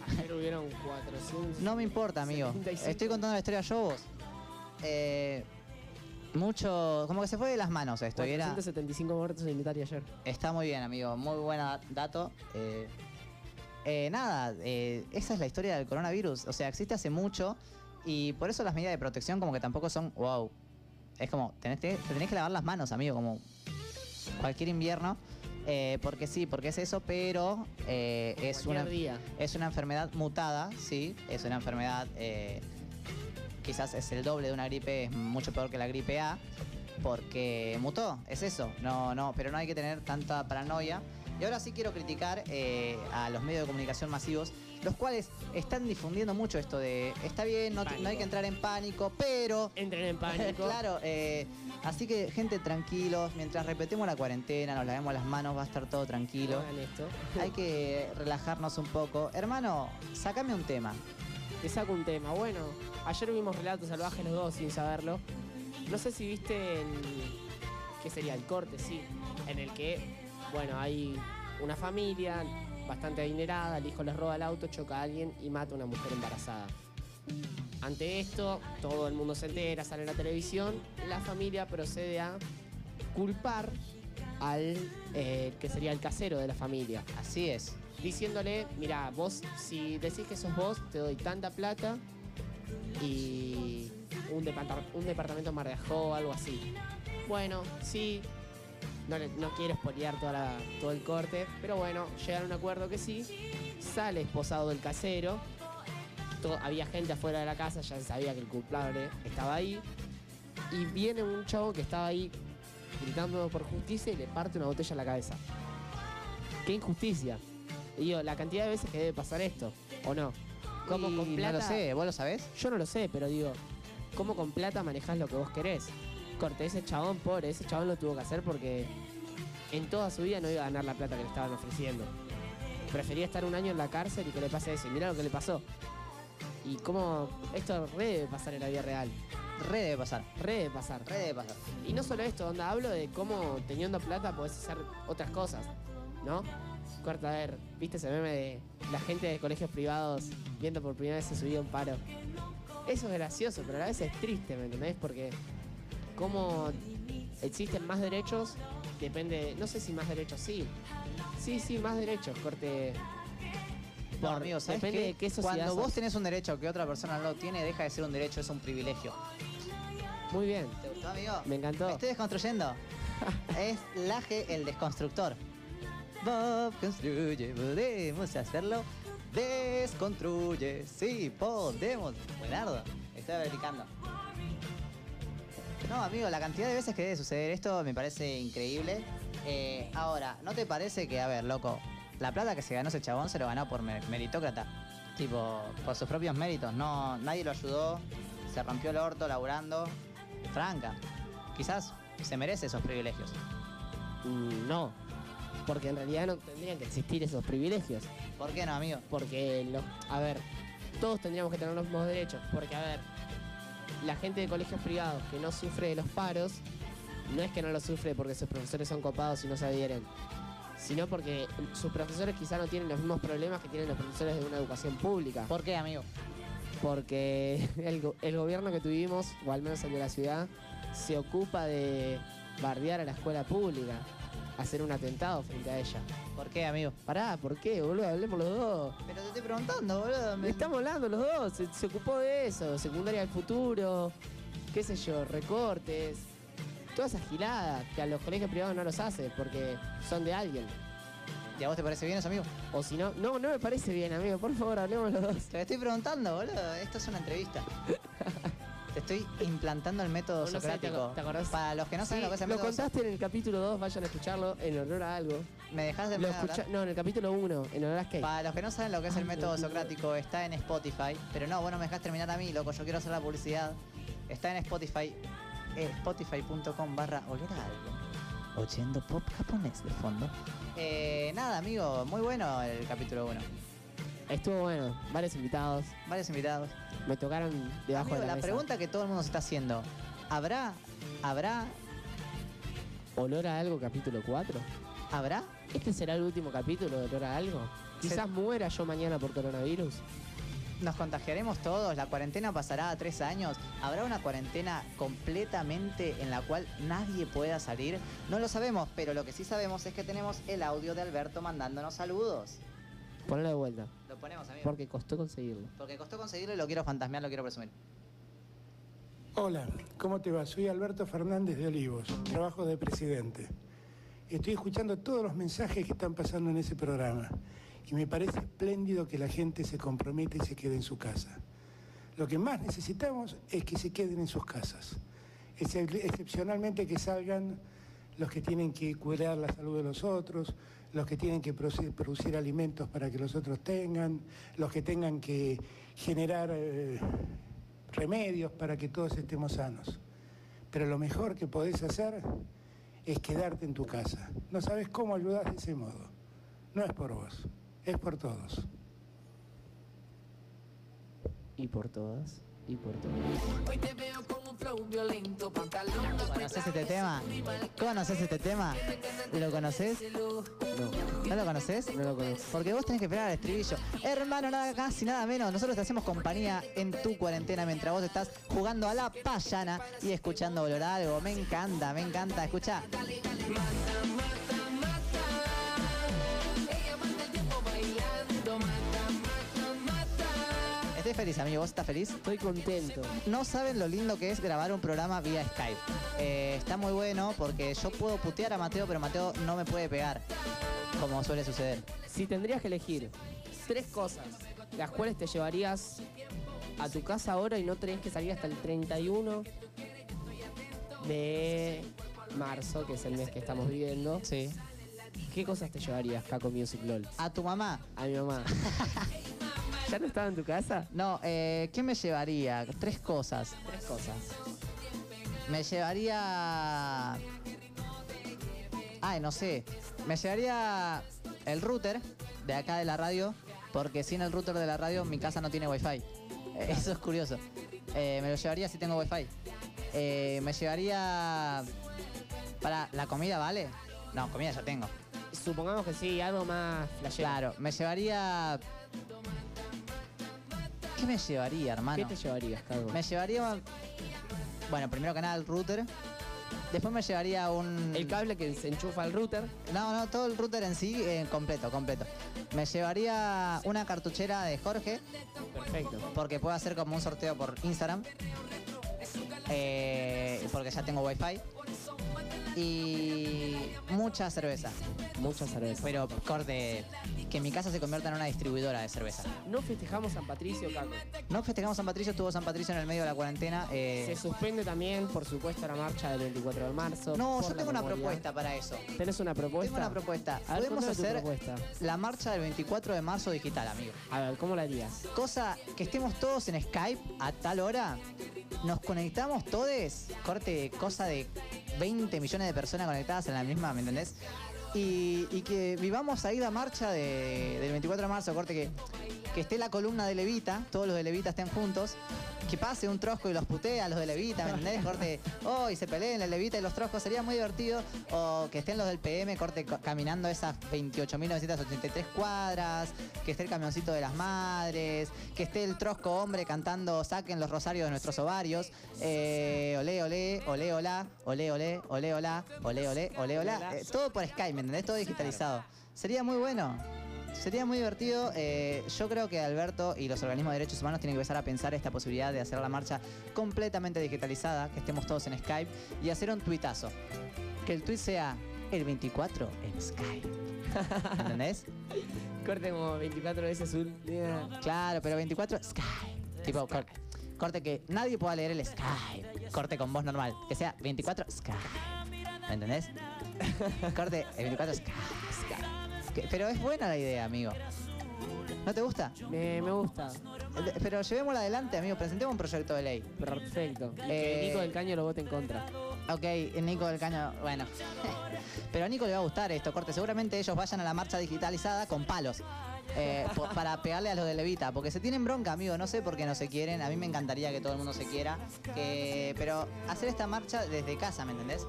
Ayer hubieron 400. No me importa, amigo. 75. Estoy contando la historia yo vos. Eh, mucho. Como que se fue de las manos esto. y era- 475 muertos en Italia ayer. Está muy bien, amigo. Muy buena dato. Eh, eh, nada, eh, esa es la historia del coronavirus. O sea, existe hace mucho y por eso las medidas de protección como que tampoco son wow. Es como, tenés, que- te tenés que lavar las manos, amigo, como cualquier invierno. Eh, porque sí, porque es eso, pero eh, es, una, día. es una enfermedad mutada, sí. Es una enfermedad, eh, quizás es el doble de una gripe, es mucho peor que la gripe A porque mutó, es eso. No, no, pero no hay que tener tanta paranoia. Y ahora sí quiero criticar eh, a los medios de comunicación masivos, los cuales están difundiendo mucho esto de está bien, no, no hay que entrar en pánico, pero. <laughs> Entren en pánico. <laughs> claro, eh, así que gente tranquilos, mientras repetemos la cuarentena, nos lavemos las manos, va a estar todo tranquilo. Hagan esto. <laughs> Hay que relajarnos un poco. Hermano, sacame un tema. Te saco un tema. Bueno, ayer vimos Relatos Salvajes los dos sin saberlo. No sé si viste el. ¿Qué sería? El corte, sí. En el que, bueno, hay una familia bastante adinerada, el hijo les roba el auto, choca a alguien y mata a una mujer embarazada. Ante esto, todo el mundo se entera, sale en la televisión, la familia procede a culpar al eh, que sería el casero de la familia. Así es. Diciéndole, mira, vos, si decís que sos vos, te doy tanta plata y un, departa- un departamento en Mar de Ajó algo así. Bueno, sí, no, le- no quiero espolear toda la- todo el corte, pero bueno, llegaron a un acuerdo que sí. Sale esposado el casero. había gente afuera de la casa, ya se sabía que el culpable estaba ahí. Y viene un chavo que estaba ahí gritando por justicia y le parte una botella en la cabeza. ¡Qué injusticia! Digo, la cantidad de veces que debe pasar esto, ¿o no? ¿Cómo Y con no plata? lo sé, ¿vos lo sabés? Yo no lo sé, pero digo, ¿cómo con plata manejás lo que vos querés? Corte, ese chabón, pobre, ese chabón lo tuvo que hacer porque en toda su vida no iba a ganar la plata que le estaban ofreciendo. Prefería estar un año en la cárcel y que le pase eso. Y mirá lo que le pasó. Y cómo esto re debe pasar en la vida real. Re debe pasar. Re debe pasar. Re debe pasar. Y no solo esto, donde hablo de cómo teniendo plata podés hacer otras cosas, ¿no? Corta, a ver, ¿viste ese meme de la gente de colegios privados viendo por primera vez su subida a un paro? Eso es gracioso, pero a la vez es triste, ¿me entendés? Porque como existen más derechos, depende, no sé si más derechos, sí. Sí, sí, más derechos, corte. No, Por- amigo, ¿sabes depende qué? de qué sociedad Cuando sos. vos tenés un derecho que otra persona no lo tiene, deja de ser un derecho, es un privilegio. Muy bien. ¿Te gustó, amigo? Me encantó. Me estoy desconstruyendo. <laughs> es Laje el desconstructor. Bob construye, podemos hacerlo. Desconstruye, sí, podemos. Buenardo, estoy aplicando. No, amigo, la cantidad de veces que debe suceder esto me parece increíble. Eh, ahora, ¿no te parece que, a ver, loco, la plata que se ganó ese chabón se lo ganó por mer- meritócrata? Tipo, por sus propios méritos. No, nadie lo ayudó, se rompió el orto laburando. Franca, quizás se merece esos privilegios. Mm, no, porque en realidad no tendrían que existir esos privilegios. ¿Por qué no, amigo? Porque, lo- a ver, todos tendríamos que tener los mismos derechos. Porque, a ver, la gente de colegios privados que no sufre de los paros, no es que no lo sufre porque sus profesores son copados y no se adhieren, sino porque sus profesores quizá no tienen los mismos problemas que tienen los profesores de una educación pública. ¿Por qué, amigo? Porque <laughs> el, el gobierno que tuvimos, o al menos el de la ciudad, se ocupa de bardear a la escuela pública, hacer un atentado frente a ella. ¿Por qué, amigo? Pará, ¿por qué, boludo? Hablemos los dos. Pero te estoy preguntando, boludo. me- Estamos hablando los dos, se, se ocupó de eso, secundaria del futuro, qué sé yo, recortes, toda esa gilada que a los colegios privados no los hace porque son de alguien. ¿Y a vos te parece bien eso, amigo? O si no, no, no me parece bien, amigo, por favor, hablemos los dos. Te estoy preguntando, boludo. Esto es una entrevista. <laughs> te estoy implantando el método No sé, ¿te socrático. aco- te acordás? Para los que no saben Sí, lo que es el lo método contaste en el capítulo 2, vayan a escucharlo en honor a algo. ¿Me dejas de Lo escucha- No, en el capítulo 1, en honor a Skate. Para los que no saben lo que es el Ay, método socrático, está en Spotify. Pero no, bueno, me dejas terminar a mí, loco. Yo quiero hacer la publicidad. Está en Spotify. eh, Spotify.com barra oler a algo. Oyendo pop japonés de fondo. Eh, nada, amigo. Muy bueno el capítulo 1. Estuvo bueno, varios invitados. Varios invitados. Me tocaron debajo Amigo, de la, la mesa. pregunta que todo el mundo se está haciendo. ¿Habrá, habrá, ¿Olor a algo capítulo 4? habrá? ¿Este será el último capítulo de Olor a algo? Quizás muera yo mañana por coronavirus. ¿Nos contagiaremos todos? ¿La cuarentena pasará a tres años? ¿Habrá una cuarentena completamente en la cual nadie pueda salir? No lo sabemos, pero lo que sí sabemos es que tenemos el audio de Alberto mandándonos saludos. Ponlo de vuelta. Lo ponemos, amigo. Porque costó conseguirlo. Porque costó conseguirlo y lo quiero fantasmear, lo quiero presumir. Hola, ¿cómo te va? Soy Alberto Fernández de Olivos, trabajo de presidente. Estoy escuchando todos los mensajes que están pasando en ese programa y me parece espléndido que la gente se comprometa y se quede en su casa. Lo que más necesitamos es que se queden en sus casas. Excep- Excepcionalmente que salgan los que tienen que cuidar la salud de los otros, los que tienen que producir alimentos para que los otros tengan, los que tengan que generar eh, remedios para que todos estemos sanos. Pero lo mejor que podés hacer es quedarte en tu casa. No sabes cómo ayudar de ese modo. No es por vos, es por todos. Y por todas, y por todas. ¿Conoces este tema? ¿Conoces este tema? ¿Lo conoces? No. ¿No lo conoces? No lo conozco. Porque vos tenés que esperar al estribillo. Hermano, nada casi nada menos. Nosotros te hacemos compañía en tu cuarentena mientras vos estás jugando a la payana y escuchando olor algo. Me encanta, me encanta. Escucha. Estoy feliz, amigo. ¿Vos estás feliz? Estoy contento. No saben lo lindo que es grabar un programa vía Skype. Eh, está muy bueno porque yo puedo putear a Mateo, pero Mateo no me puede pegar, como suele suceder. Si tendrías que elegir tres cosas, las cuales te llevarías a tu casa ahora y no tenés que salir hasta el 31 de marzo, que es el mes que estamos viviendo. Sí. ¿Qué cosas te llevarías, Caco Music LOL? A tu mamá. A mi mamá. <laughs> ¿Ya no estaba en tu casa? No, eh, ¿qué me llevaría? Tres cosas. Tres cosas. Me llevaría. Ay, no sé. Me llevaría el router de acá de la radio, porque sin el router de la radio mi casa no tiene wifi. Eh, Eso es curioso. Eh, me lo llevaría si tengo wifi. Eh, me llevaría. Para, ¿la comida vale? No, comida ya tengo. supongamos que sí, algo más flashero. Claro, me llevaría. ¿Qué me llevaría, hermano? ¿Qué te llevarías? Me llevaría. Bueno, primero que nada el router. Después me llevaría un. El cable que se enchufa al router. No, no, todo el router en sí, eh, completo, completo. Me llevaría una cartuchera de Jorge. Perfecto. Porque puedo hacer como un sorteo por Instagram. Eh, porque ya tengo wifi. Y mucha cerveza. Mucha cerveza. Pero corte, que mi casa se convierta en una distribuidora de cerveza. No festejamos San Patricio, Caco. No festejamos San Patricio, estuvo San Patricio en el medio de la cuarentena. eh, Se suspende también, por supuesto, la marcha del 24 de marzo. no, por yo la tengo una memoria. propuesta para eso. ¿Tenés una propuesta? Tengo una propuesta. A ver, Podemos contame tu hacer propuesta. la marcha del 24 de marzo digital, amigo. A ver, ¿cómo la harías? Cosa que estemos todos en Skype a tal hora, nos conectamos todos, corte, cosa de 20 millones de personas conectadas en la misma, ¿me entendés? Y, que vivamos ahí la marcha de- del 24 de marzo, corte, que, que esté la columna de Levita, todos los de Levita estén juntos, que pase un trosco y los putea a los de Levita, ¿me entendés? Corte, oh, y se peleen el Levita y los troscos, sería muy divertido. O que estén los del PM, corte, co- caminando esas 28.983 cuadras, que esté el camioncito de las madres, que esté el trosco hombre cantando saquen los rosarios de nuestros ovarios. Eh, olé, olé, olé, olá, olé, olé, olé, olá, olé, olé, olé, olá. Eh, todo por Skype, ¿me entendés? Todo digitalizado. Sería muy bueno. Sería muy divertido. eh, yo creo que Alberto y los organismos de derechos humanos tienen que empezar a pensar esta posibilidad de hacer la marcha completamente digitalizada, que estemos todos en Skype y hacer un tuitazo. Que el tweet sea el 24 en Skype. <laughs> ¿Entendés? Corte como 24 veces azul. Claro, pero 24 Skype. Tipo, cor- corte que nadie pueda leer el Skype. Corte con voz normal. Que sea 24 Skype. ¿Me entendés? <laughs> Corte el 24 Skype. Que- Pero es buena la idea, amigo. ¿No te gusta? Me, me gusta. Eh, Pero llevémosla adelante, amigo. Presentemos un proyecto de ley. Perfecto. Y Eh, Nico del Caño lo vote en contra. Ok, Nico del Caño, bueno. <laughs> Pero a Nico le va a gustar esto, corte. Seguramente ellos vayan a la marcha digitalizada con palos. Eh, para pegarle a los de Levita, porque se tienen bronca, amigo. No sé por qué no se quieren. A mí me encantaría que todo el mundo se quiera. que- pero hacer esta marcha desde casa, ¿me entendés?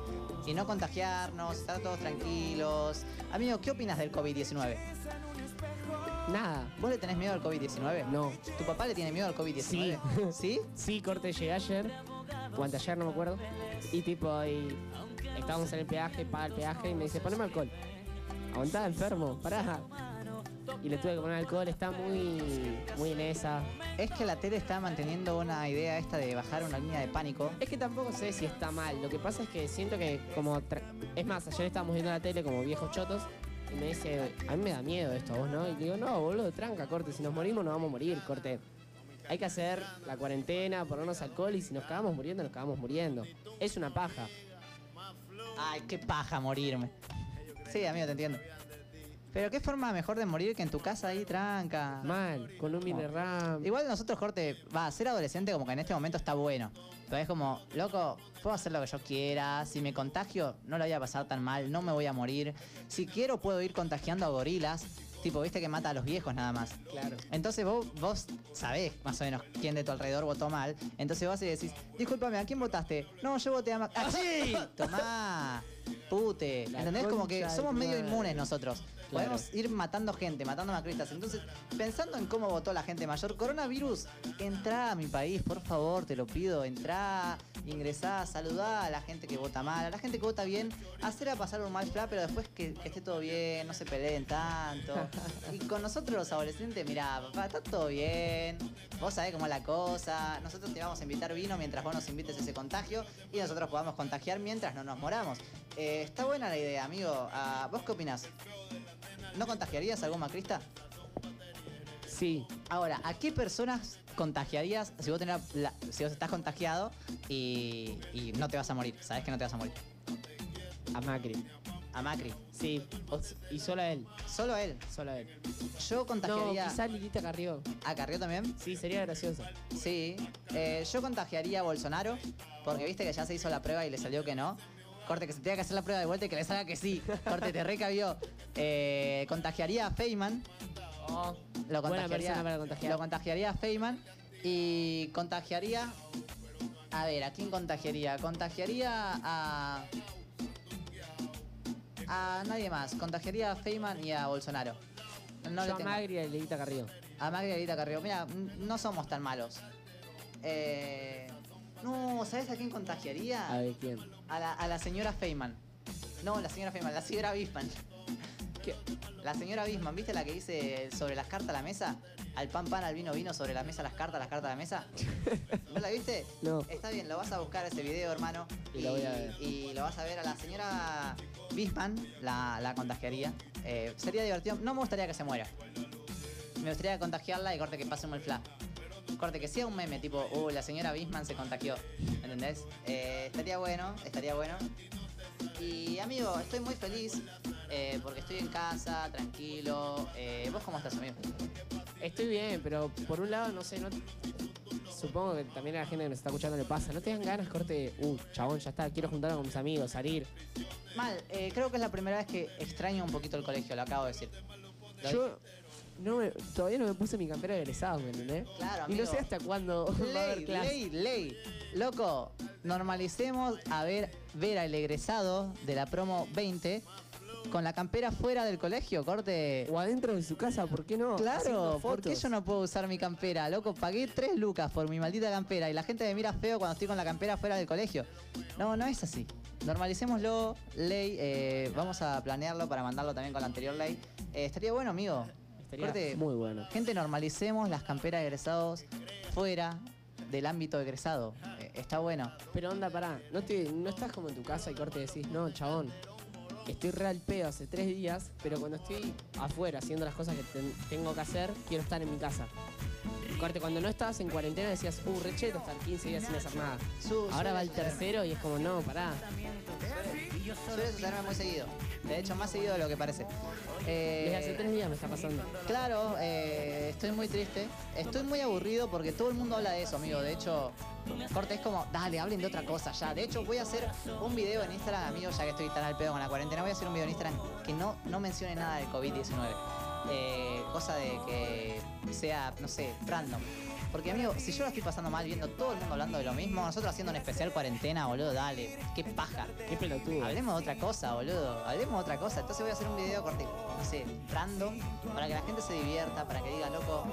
Y no contagiarnos, estar todos tranquilos. Amigo, ¿qué opinas del COVID-19? Nada. ¿Vos le tenés miedo al COVID-19? No. ¿Tu papá le tiene miedo al COVID-19? ¿Sí? <laughs> Sí, corte, llegué ayer, o anteayer, no me acuerdo. Y tipo, y estábamos en el peaje, paga el peaje y me dice, poneme alcohol. Aguantá, enfermo, pará. Y le tuve que poner alcohol, está muy, muy en esa. Es que la tele está manteniendo una idea esta de bajar una línea de pánico. Es que tampoco sé si está mal. Lo que pasa es que siento que como... tra- Es más, ayer estábamos viendo la tele como viejos chotos y me dice, a mí me da miedo esto, ¿a vos no? Y digo, no, boludo, tranca, corte. Si nos morimos, nos vamos a morir, corte. Hay que hacer la cuarentena, ponernos alcohol y si nos cagamos muriendo, nos cagamos muriendo. Es una paja. Ay, qué paja morirme. Sí, amigo, te entiendo. Pero qué forma mejor de morir que en tu casa ahí tranca. Mal, con un mini RAM. Igual nosotros, corte, va, ser adolescente como que en este momento está bueno. Pero es como, loco, puedo hacer lo que yo quiera. Si me contagio, no lo voy a pasar tan mal, no me voy a morir. Si quiero, puedo ir contagiando a gorilas. Tipo, viste que mata a los viejos nada más. Claro. Entonces vos, vos sabés más o menos quién de tu alrededor votó mal. Entonces vos y decís, discúlpame, ¿a quién votaste? No, yo voté a Mac. ¡Achí! <laughs> Tomá, pute. La ¿Entendés? Como que somos medio inmunes nosotros. Claro. Podemos ir matando gente, matando macristas. Entonces, pensando en cómo votó la gente mayor, coronavirus, entrá a mi país, por favor, te lo pido. Entrá, ingresá, saludá a la gente que vota mal, a la gente que vota bien, hacer a pasar un mal fla, pero después que, que esté todo bien, no se peleen tanto. <laughs> Y con nosotros los adolescentes, mirá, papá, está todo bien. Vos sabés cómo es la cosa. Nosotros te vamos a invitar vino mientras vos nos invites a ese contagio y nosotros podamos contagiar mientras no nos moramos. Eh, está buena la idea, amigo. Ah, ¿Vos qué opinás? ¿No contagiarías a algún macrista? Sí. Ahora, ¿a qué personas contagiarías si vos, tenés la- si vos estás contagiado y, y no te vas a morir? Sabés que no te vas a morir. A Macri. A Macri. Sí. o- y solo a él. Solo a él. Solo a él. Yo contagiaría. No, quizá Lilita Carrió. ¿A Carrió también? Sí, sería gracioso. Sí. Eh, yo contagiaría a Bolsonaro, porque viste que ya se hizo la prueba y le salió que no. Corte, que se tenga que hacer la prueba de vuelta y que le salga que sí. Corte, te recabió. Eh, contagiaría a Feynman. Oh, Lo contagiaría, persona para contagiar. Lo contagiaría a Feynman. Y contagiaría. A ver, ¿a quién contagiaría? Contagiaría a. a nadie más. Contagiaría a Feynman y a Bolsonaro. No Yo le a. Magri y a Leguita Carrillo. A Magri y a Lita Carrillo. Mira, no somos tan malos. Eh, no, ¿sabes a quién contagiaría? A ver quién. A la, a la señora Feynman. No, la señora Feynman, la señora Bisman. ¿Qué? La señora Bisman, ¿viste la que dice sobre las cartas a la mesa? Al pan pan, al vino vino, sobre la mesa las cartas, las cartas a la mesa. ¿No la viste? <laughs> No. Está bien, lo vas a buscar ese video, hermano. Y lo voy a ver. y lo vas a ver a la señora Bisman, la, la contagiaría. Eh, sería divertido. No me gustaría que se muera. Me gustaría contagiarla y corte que pase un mal flash. Corte que sea un meme, tipo, uh, la señora Bisman se contagió. ¿Entendés? Eh, estaría bueno, estaría bueno. Y amigo, estoy muy feliz eh, porque estoy en casa, tranquilo. Eh, ¿Vos cómo estás, amigo? Estoy bien, pero por un lado, no sé, no. Supongo que también a la gente que nos está escuchando le pasa. ¿No te dan ganas, corte, uh, chabón, ya está, quiero juntarme con mis amigos, salir? Mal, creo que es la primera vez que extraño un poquito el colegio, lo acabo de decir. Yo no me- todavía no me puse mi campera de egresado, ¿me entendés? Claro, Y no amigo. sé hasta cuándo va a haber Ley, clase. ley, ley. Loco, normalicemos a ver, ver al egresado de la promo 20 con la campera fuera del colegio, corte. O adentro de su casa, ¿por qué no? Claro, ¿por qué yo no puedo usar mi campera? Loco, pagué 3 lucas por mi maldita campera y la gente me mira feo cuando estoy con la campera fuera del colegio. No, no es así. Normalicémoslo, ley, eh, vamos a planearlo para mandarlo también con la anterior ley. Eh, estaría bueno, amigo. Corte, muy bueno. Gente, normalicemos las camperas de egresados fuera del ámbito egresado. Eh, está bueno. Pero onda, pará, no, te, no estás como en tu casa y corte decís, no, chabón, estoy real pedo hace tres días, pero cuando estoy afuera haciendo las cosas que ten- tengo que hacer, quiero estar en mi casa. Corte, cuando no estabas en cuarentena decías, uh, recheto estar 15 días sin hacer nada. Ahora va el tercero y es como, no, pará. Suele sucederme muy seguido. De hecho, más seguido de lo que parece. Eh, Desde hace tres días me está pasando. Claro, eh, estoy muy triste. Estoy muy aburrido porque todo el mundo habla de eso, amigo. De hecho, corte es como, dale, hablen de otra cosa ya. De hecho, voy a hacer un video en Instagram, amigo, ya que estoy tan al pedo con la cuarentena. Voy a hacer un video en Instagram que no, no mencione nada del COVID-19. Eh, cosa de que sea, no sé, random. Porque, amigo, si yo la estoy pasando mal viendo todo el mundo hablando de lo mismo, nosotros haciendo un especial cuarentena, boludo, dale, qué paja. Qué pelotudo. Hablemos de otra cosa, boludo. Hablemos de otra cosa. Entonces voy a hacer un video corte, no sé, random, para que la gente se divierta, para que diga, loco,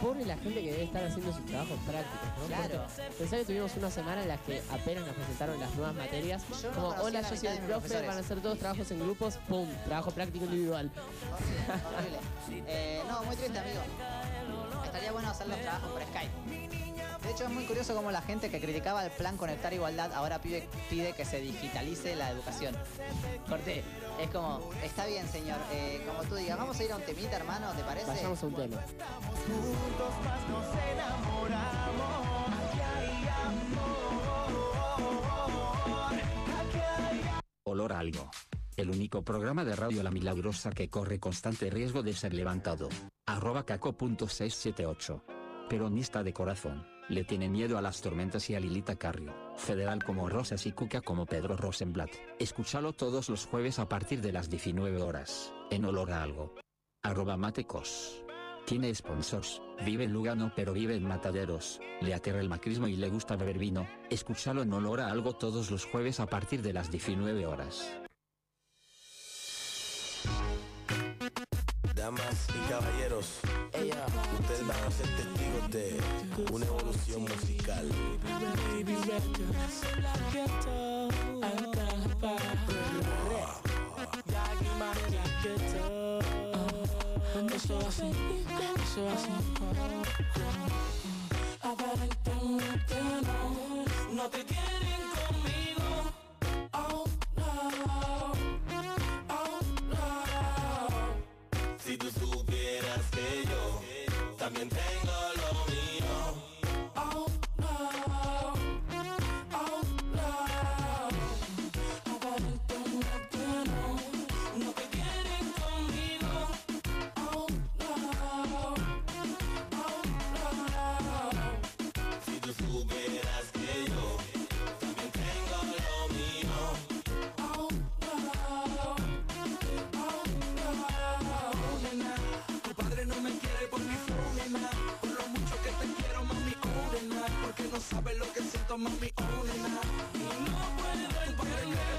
Pobre la gente que debe estar haciendo sus trabajos prácticos, ¿no? Claro. Porque Pensá que tuvimos una semana en la que apenas nos presentaron las nuevas materias. Yo no como, hola, la yo soy el profe, profesores". van a hacer todos trabajos en grupos, pum, trabajo práctico individual. horrible. Eh, no, muy triste, amigo. Estaría bueno hacer los trabajos por Skype. De hecho, es muy curioso cómo la gente que criticaba el plan Conectar Igualdad ahora pide, pide que se digitalice la educación. Corté. Es como, está bien, señor. eh, como tú digas, vamos a ir a un temita, hermano, ¿te parece? Vayamos a un tema. Juntos más nos enamoramos. Aquí hay amor. Aquí hay Olor a algo. El único programa de radio La Milagrosa que corre constante riesgo de ser levantado. Arroba caco.678. Peronista de corazón. Le tiene miedo a las tormentas y a Lilita Carrio. Federal como Rosas y Cuca como Pedro Rosenblatt. Escúchalo todos los jueves a partir de las 19 horas. En Olor a algo. Arroba Matecos. Tiene sponsors, vive en Lugano pero vive en Mataderos, le aterra el macrismo y le gusta beber vino, escúchalo en olor a algo todos los jueves a partir de las 19 horas. Damas y caballeros, ustedes van a ser testigos de una evolución musical. Eso así, eso así. Aparentemente no, no te quieren Si tú supieras que yo también tengo no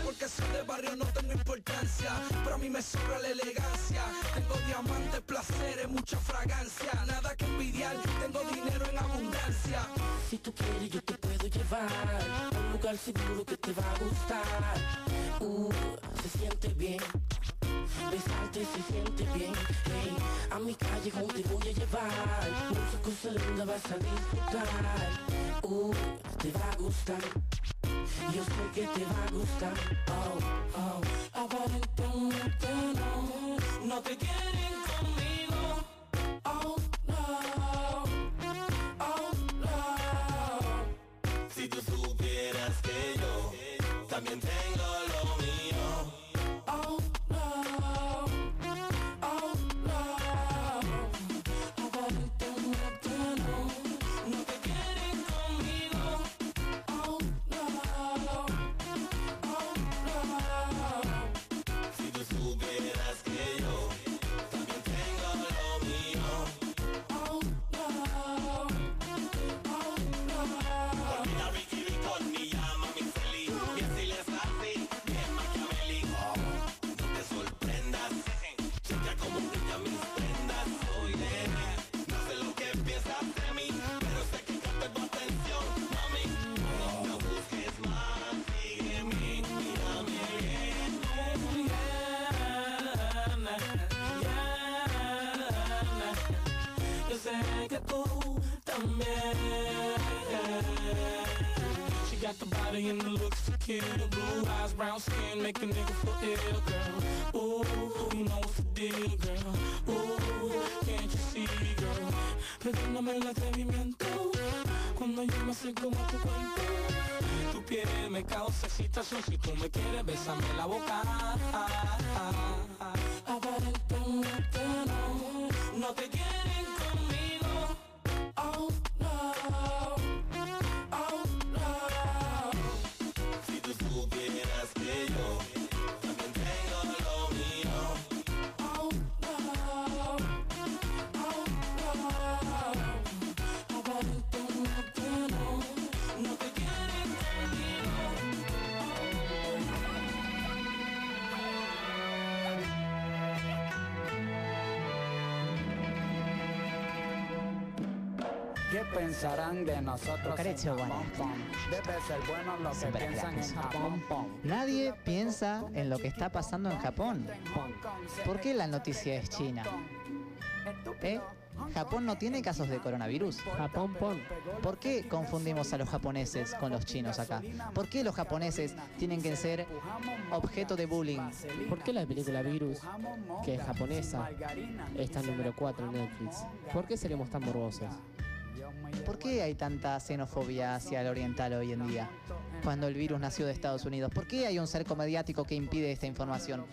Porque soy de barrio no tengo importancia Pero a mí me sobra la elegancia Tengo diamantes, placeres, mucha fragancia Nada que envidiar, tengo dinero en abundancia Si tú quieres yo te puedo llevar a un lugar seguro que te va a gustar. Uh, se siente bien. Besarte se siente bien. Hey, a mi callejón te voy a llevar. Muchas cosas lindas vas a disfrutar. Uh, te va a gustar. Yo sé que te va a gustar. Oh, oh. Aparentemente no No te quieren conmigo Oh no Oh no Si tú supieras que yo también tengo lo body and the looks to kill. Blue eyes, brown skin, make a nigga feel ill, girl. Ooh, you know what's the deal, girl. Ooh, can't you see, girl? Perdóname el atrevimiento cuando yo me acerco a tu cuerpo. Tu piel me causa excitación si tú me quieres, bésame la boca. Aparentemente no, no te quieren conmigo. Oh no, pensarán de nosotros en Careccio, Japón? bueno. pom? Debe ser bueno lo que Siempre piensan en. Japón. pom. Nadie piensa en lo que está pasando en Japón. ¿Por qué la noticia es China? ¿Eh? Japón no tiene casos de coronavirus. Japón pon. ¿Por qué confundimos a los japoneses con los chinos acá? ¿Por qué los japoneses tienen que ser objeto de bullying? ¿Por qué la película Virus, que es japonesa, está en número 4 en Netflix? ¿Por qué seremos tan morbosos? ¿Por qué hay tanta xenofobia hacia el oriental hoy en día? Cuando el virus nació de Estados Unidos. ¿Por qué hay un cerco mediático que impide esta información?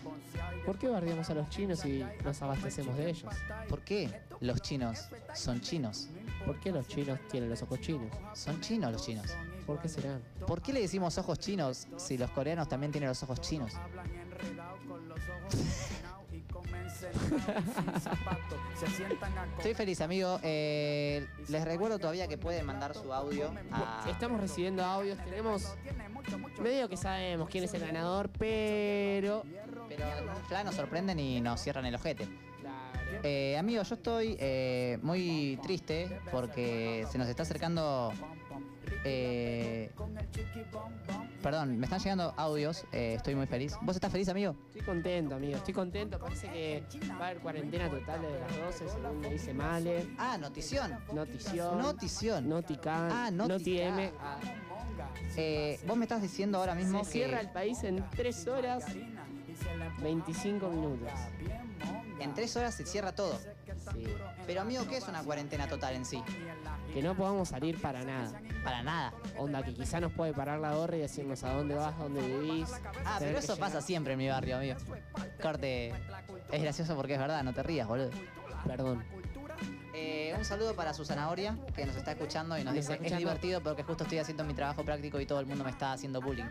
¿Por qué bardeamos a los chinos y nos abastecemos de ellos? ¿Por qué los chinos son chinos? ¿Por qué los chinos tienen los ojos chinos? Son chinos los chinos. ¿Por qué serán? ¿Por qué le decimos ojos chinos si los coreanos también tienen los ojos chinos? <laughs> Estoy feliz, amigo. Eh, les recuerdo todavía que pueden mandar su audio a... Estamos recibiendo audios, tenemos medio que sabemos quién es el ganador, pero Pero ya nos sorprenden y nos cierran el ojete. Eh, amigo, yo estoy eh, muy triste porque se nos está acercando... eh, perdón, me están llegando audios, eh, estoy muy feliz. ¿Vos estás feliz, amigo? estoy contento, amigo, estoy contento. Parece que va a haber cuarentena total desde las 12, según me dice Male. Ah, notición. Notición. Notición. Notican. Ah, Noti M. Eh, vos me estás diciendo ahora mismo Se cierra que el país en 3 horas 25 minutos. en tres horas se cierra todo. Sí. Pero amigo, ¿qué es una cuarentena total en sí? Que no podamos salir para nada. Para nada. Onda que quizá nos puede parar la gorra y decirnos a dónde vas, dónde vivís. Ah, pero eso pasa siempre en mi barrio, amigo. Corte, es gracioso porque es verdad, no te rías, boludo. Perdón. Eh, un saludo para su zanahoria, que nos está escuchando y nos Nos dice, es escuchando". divertido porque justo estoy haciendo mi trabajo práctico y todo el mundo me está haciendo bullying.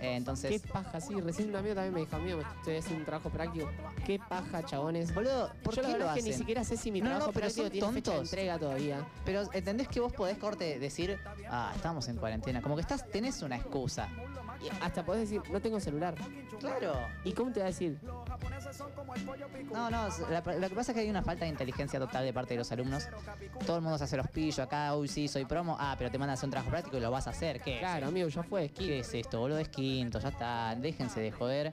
Eh, entonces... Qué paja, sí, recién un amigo también me dijo, amigo, estoy haciendo un trabajo práctico. Qué paja, chabones. Boludo, ¿por Yo la qué verdad lo es que ni siquiera sé si mi No, no, trabajo pero práctico son tiene fecha de tontos. entrega todavía. Pero entendés que vos podés corte decir, ah, estamos en cuarentena. Como que estás, tenés una excusa. Y hasta podés decir, no tengo celular. Claro. ¿Y cómo te va a decir? No, no, la- lo que pasa es que hay una falta de inteligencia total de parte de los alumnos. Todo el mundo se hace los pillos acá, uy, sí, soy promo. Ah, pero te mandan a hacer un trabajo práctico y lo vas a hacer. ¿Qué? Claro, amigo, ya fue. ¿Qué es esto, boludo? Es quinto, ya está. Déjense de joder.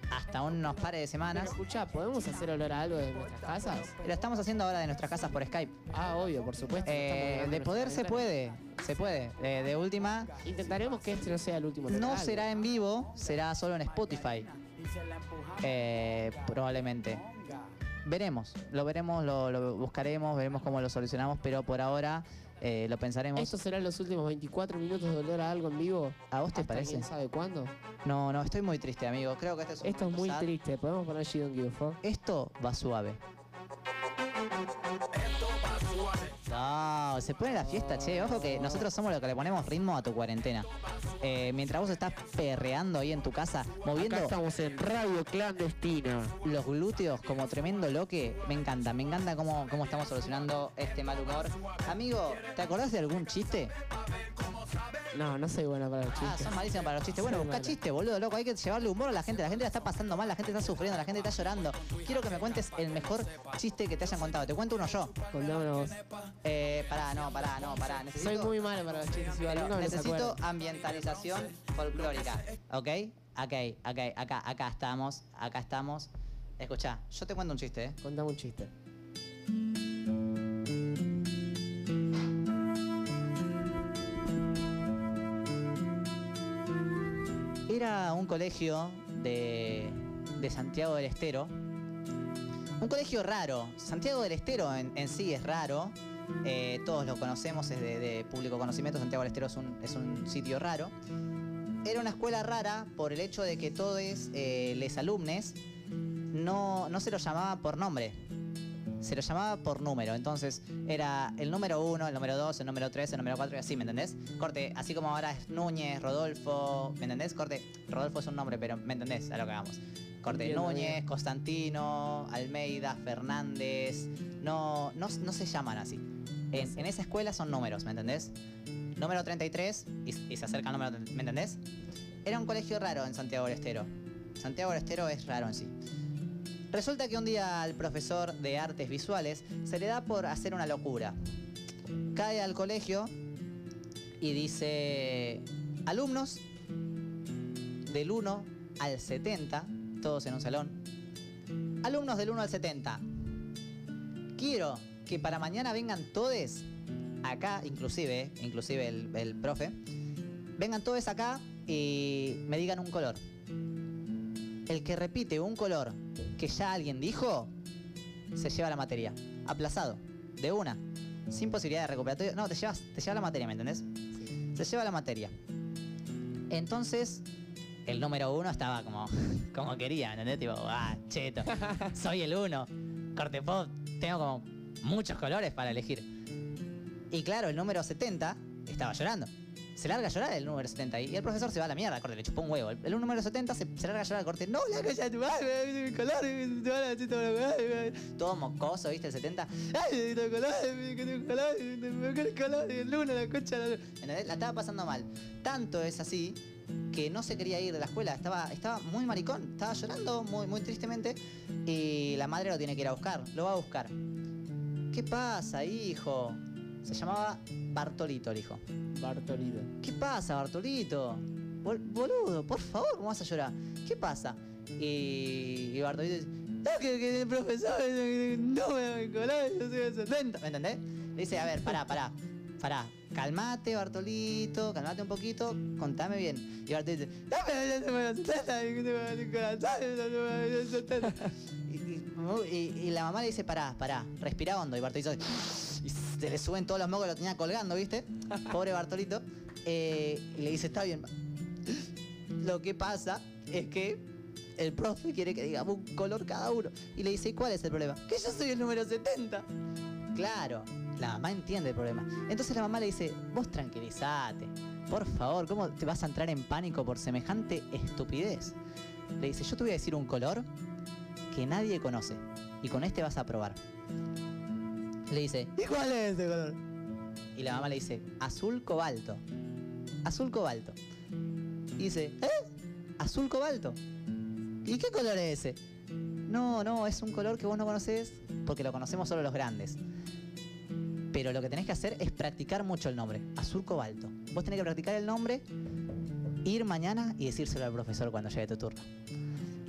hasta. Unos pares de semanas. Escucha, ¿podemos hacer olor a algo de nuestras casas? Lo estamos haciendo ahora de nuestras casas por Skype. Ah, obvio, por supuesto. Eh, de poder se puede, se puede. Eh, de última, Intentaremos que este no sea el último no será en vivo, será solo en Spotify. Eh, probablemente. Veremos, lo veremos, lo, lo buscaremos, veremos cómo lo solucionamos, pero por ahora eh, lo pensaremos. ¿Estos serán los últimos 24 minutos de olor a algo en vivo? ¿A vos te ¿Hasta parece? quién sabe cuándo? No, no, estoy muy triste, amigo. Creo que este es un Esto es muy sad. triste. ¿Podemos poner She Don't Give a Fuck? Esto va suave. No, se pone la fiesta, che. Ojo que nosotros somos los que le ponemos ritmo a tu cuarentena. Eh, mientras vos estás perreando ahí en tu casa, moviendo Acá estamos en Radio Clandestina. los glúteos como tremendo loque, me encanta. Me encanta cómo, cómo estamos solucionando este mal humor. Amigo, ¿te acordás de algún chiste? No, no soy buena para los Ah, chistes. son malísimos para los chistes. Bueno, busca chiste, boludo, loco. Hay que llevarle humor a la gente. La gente la está pasando mal, la gente está sufriendo, la gente está llorando. Quiero que me cuentes el mejor chiste que te hayan contado. Te cuento uno yo. Contámelo vos. Eh, pará, no, pará, no, pará. Necesito, Soy muy malo para los chistes igual. nunca me los necesito acuerdo. ambientalización folclórica. ¿Ok? Ok, ok, acá, acá estamos, acá estamos. Escuchá, yo te cuento un chiste, ¿eh? Contame un chiste. Era un colegio de, de Santiago del Estero. Un colegio raro. Santiago del Estero en, en sí es raro. Eh, todos lo conocemos, es de, de público conocimiento. Santiago del Estero es un, es un sitio raro. Era una escuela rara por el hecho de que todos eh, los alumnos no, no se los llamaba por nombre. Se los llamaba por número. Entonces era el número uno, el número dos, el número tres, el número cuatro y así, ¿me entendés? Corte, así como ahora es Núñez, Rodolfo, ¿me entendés? Corte, Rodolfo es un nombre, pero ¿me entendés? A lo que hagamos. Corte, Entiendo, Núñez, bien. Constantino, Almeida, Fernández. No, no, no se llaman así. En, esa escuela son números, ¿me entendés? Número 33 y, y se acerca al número, ¿me entendés? Era un colegio raro en Santiago del Estero. Santiago del Estero es raro en sí. Resulta que un día al profesor de artes visuales se le da por hacer una locura. Cae al colegio y dice, alumnos del 1 al 70, todos en un salón, alumnos del 1 al 70, quiero que para mañana vengan todos acá, inclusive, inclusive el, el profe, vengan todos acá y me digan un color. El que repite un color que ya alguien dijo, se lleva la materia. Aplazado. De una. Sin posibilidad de recuperatorio. No, te llevas, te lleva la materia, ¿me entendés? Se lleva la materia. Entonces, el número uno estaba como, <laughs> como quería, ¿me entendés? Tipo, ah, cheto. <laughs> Soy el uno. Corte pop, tengo como muchos colores para elegir. Y claro, el número 70 estaba llorando. Se larga a llorar el número 70 y el profesor se va a la mierda, corte, le chupó un huevo. El, número 70 se, larga a llorar, corte, no, la de tu madre, mi color, a decir todo mocoso, ¿viste? El 70. Ay, tu color, mi color, mi color, color, el luna, la concha, la ¿Entendés? La estaba pasando mal. Tanto es así que no se quería ir de la escuela, estaba, estaba muy maricón, estaba llorando muy, muy tristemente y la madre lo tiene que ir a buscar, lo va a buscar. ¿Qué pasa, hijo? Se llamaba Bartolito el hijo. Bartolito. ¿Qué pasa, Bartolito? Bol- boludo, por favor, ¿cómo vas a llorar? ¿Qué pasa? Y, y Bartolito dice, no, que, que el profesor no me va a colar, yo soy el 70. ¿Me entendés? Le dice, a ver, pará, pará. pará, calmate, Bartolito, calmate un poquito, contame bien. Y Bartolito dice, "Dame la número 70, mi corazón, dame la número 70". Y, la mamá le dice, pará, pará, respira hondo. Y Bartolito y se le suben todos los mocos, lo tenía colgando, ¿viste? Pobre Bartolito. Eh, y le dice, está bien. Lo que pasa es que el profe quiere que digamos un color cada uno. Y le dice, ¿y cuál es el problema? Que yo soy el número 70. Claro, la mamá entiende el problema. Entonces la mamá le dice, vos tranquilízate. Por favor, ¿cómo te vas a entrar en pánico por semejante estupidez? Le dice, yo te voy a decir un color que nadie conoce. Y con este vas a probar. Le dice, ¿y cuál es ese color? Y la mamá le dice, azul cobalto. Azul cobalto. Y dice, ¿eh? ¿Azul cobalto? ¿Y qué color es ese? No, no, es un color que vos no conocés porque lo conocemos solo los grandes. Pero lo que tenés que hacer es practicar mucho el nombre. Azul cobalto. Vos tenés que practicar el nombre, ir mañana y decírselo al profesor cuando llegue tu turno.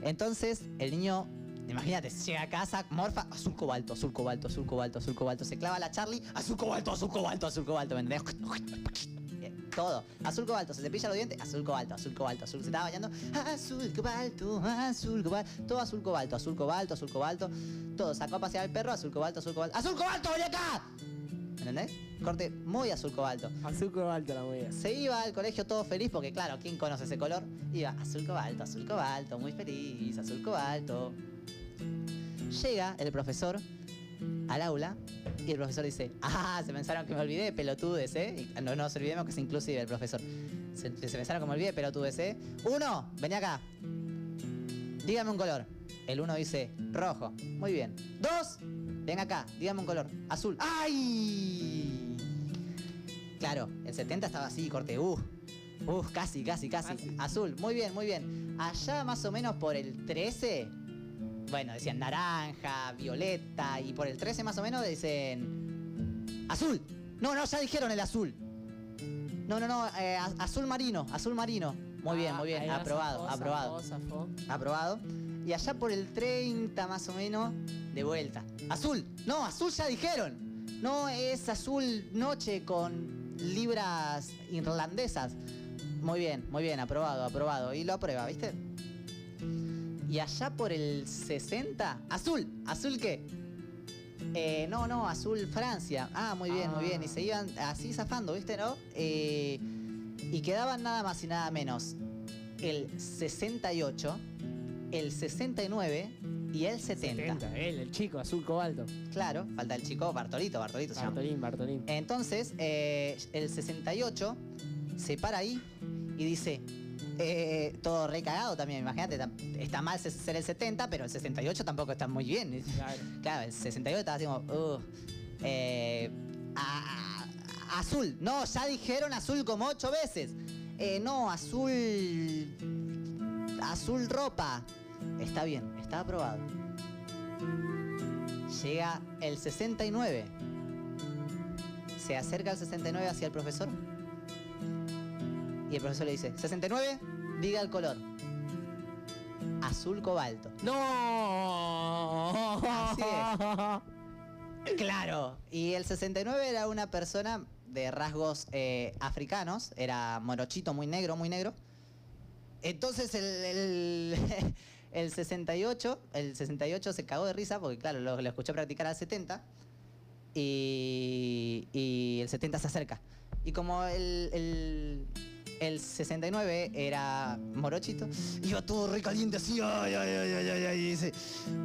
Entonces, el niño, imagínate, llega a casa, morfa, azul cobalto, azul cobalto, azul cobalto, azul cobalto. Se clava la Charlie, azul cobalto, azul cobalto, azul cobalto, ¿me entendés? Todo. Azul cobalto, se cepilla los dientes, azul cobalto, azul cobalto, azul. Se estaba bañando, azul cobalto, azul cobalto. Todo azul cobalto, azul cobalto, azul cobalto. Todo. Sacó a pasear al perro, azul cobalto, azul cobalto. ¡Azul cobalto, ven acá! ¿Entendés? Corte muy azul cobalto. Azul cobalto la movida. Se iba al colegio todo feliz porque, claro, ¿quién conoce ese color? Iba azul cobalto, azul cobalto, muy feliz, azul cobalto. Llega el profesor al aula y el profesor dice, ah, se pensaron que me olvidé, pelotudes, ¿eh? Y no nos olvidemos que es inclusive el profesor. Se, se pensaron que me olvidé, pelotudes, ¿eh? Uno, vení acá. Dígame un color. El uno dice, rojo. Muy bien. Dos, ven acá, dígame un color. Azul. ¡Ay! Claro, el 70 estaba así, corte, uh. Uh, casi, casi, casi. Azul, muy bien, muy bien. Allá más o menos por el 13, bueno, decían naranja, violeta, y por el 13 más o menos dicen azul. No, no, ya dijeron el azul. No, no, no, eh, azul marino, azul marino. Muy bien, muy bien, aprobado, zafó, aprobado. zafó, zafó. Aprobado. Y allá por el 30 más o menos, de vuelta. Azul. No, azul ya dijeron. No, es azul noche con libras irlandesas. Muy bien, muy bien, aprobado, aprobado. Y lo aprueba, ¿viste? Y allá por el 60, azul. ¿Azul qué? Eh, no, no, azul Francia. Ah, muy bien, muy bien. Y se iban así zafando, ¿viste, no? Eh, y quedaban nada más y nada menos el 68, el 69 y el 70. 70, él, el chico, azul cobalto. Claro, falta el chico Bartolito, Bartolito. Bartolín, Bartolín. Entonces, eh, el 68 se para ahí y dice, eh, todo recagado también, imagínate, está mal ser el 70, pero el 68 tampoco está muy bien. Claro, el 68 estaba así como, "Uh, eh, a- a- azul, no, ya dijeron azul como ocho veces. Eh, no, azul, azul ropa. Está bien, está aprobado. Llega el 69. Se acerca el 69 hacia el profesor. Y el profesor le dice, 69, diga el color. Azul cobalto. ¡No! Así es. <laughs> Claro. Y el 69 era una persona de rasgos eh, africanos. Era morochito, muy negro, muy negro. Entonces el, el, <laughs> el 68, el 68 se cagó de risa porque claro, lo, lo escuchó practicar al 70 y, y el 70 se acerca. Y como el, el, el 69 era morochito, iba todo re caliente así, ay, ay, ay, ay, ay, ay, y dice,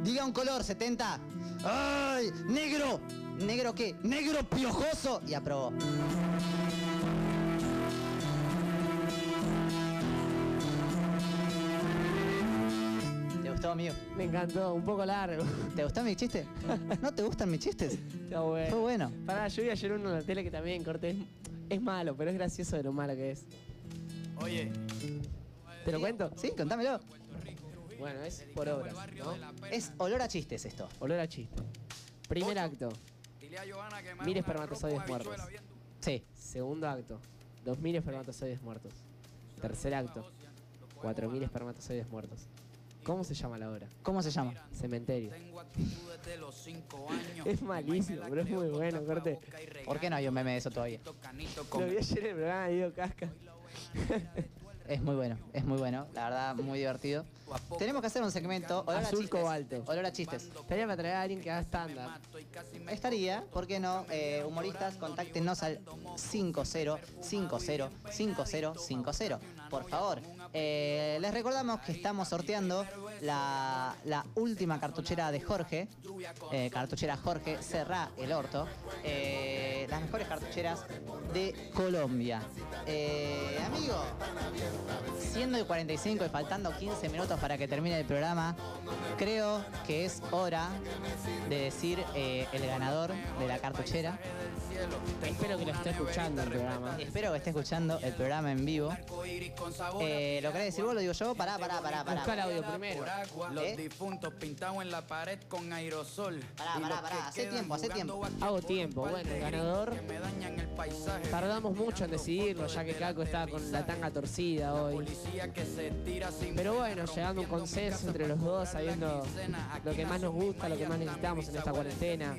diga un color, 70, ay, negro, negro qué, negro piojoso, y aprobó. ¿Te gustó, amigo? Me encantó, un poco largo. ¿Te gustó mi chiste? <laughs> ¿No te gustan mis chistes? Está bueno. Fue bueno. Pará, yo vi ayer uno en la tele que también corté. Es malo, pero es gracioso de lo malo que es. Oye. ¿Te lo cuento? Sí, contámelo. Bueno, es por obras, ¿no? Es olor a chistes esto. Olor a chiste. Primer acto. Mil espermatozoides muertos. Sí. Segundo acto. Dos mil espermatozoides muertos. Tercer acto. Cuatro mil espermatozoides muertos. ¿Cómo se llama la obra? ¿Cómo se llama? Cementerio. es malísimo, pero es muy bueno, corte. ¿Por qué no hay un meme de eso todavía? Lo vi ayer en el programa de Casca. <laughs> Es muy bueno, es muy bueno, la verdad, muy divertido. Tenemos que hacer un segmento. Olor a Azul chistes. cobalto. Olor a chistes. Estaría para traer a alguien que haga stand-up. Estaría, ¿por qué no? Eh, humoristas, contáctenos al 50505050. Por favor. Eh, les recordamos que estamos sorteando la, la última cartuchera de Jorge. Eh, cartuchera Jorge, cerrá el orto. Eh, las mejores cartucheras de Colombia. Amigo, siendo el 45 y faltando 15 minutos para que termine el programa, creo que es hora de decir el ganador de la cartuchera. Espero que lo esté escuchando el programa. Espero que esté escuchando el programa en vivo. Eh, ¿Lo querés decir vos? Lo digo yo. Pará, pará, pará, pará. Busca el audio primero. Los ¿Eh? difuntos pintados en la pared con aerosol. Pará, Y pará, pará. Hace tiempo, hace tiempo. Hago tiempo. Bueno, el ganador. que me dañan el paisaje. Tardamos mucho en decidirlo, ya que Caco estaba con la tanga torcida hoy. Policía que se tira sin Pero bueno, llegando a un consenso entre los dos, sabiendo lo que más nos gusta, lo que más necesitamos en esta cuarentena.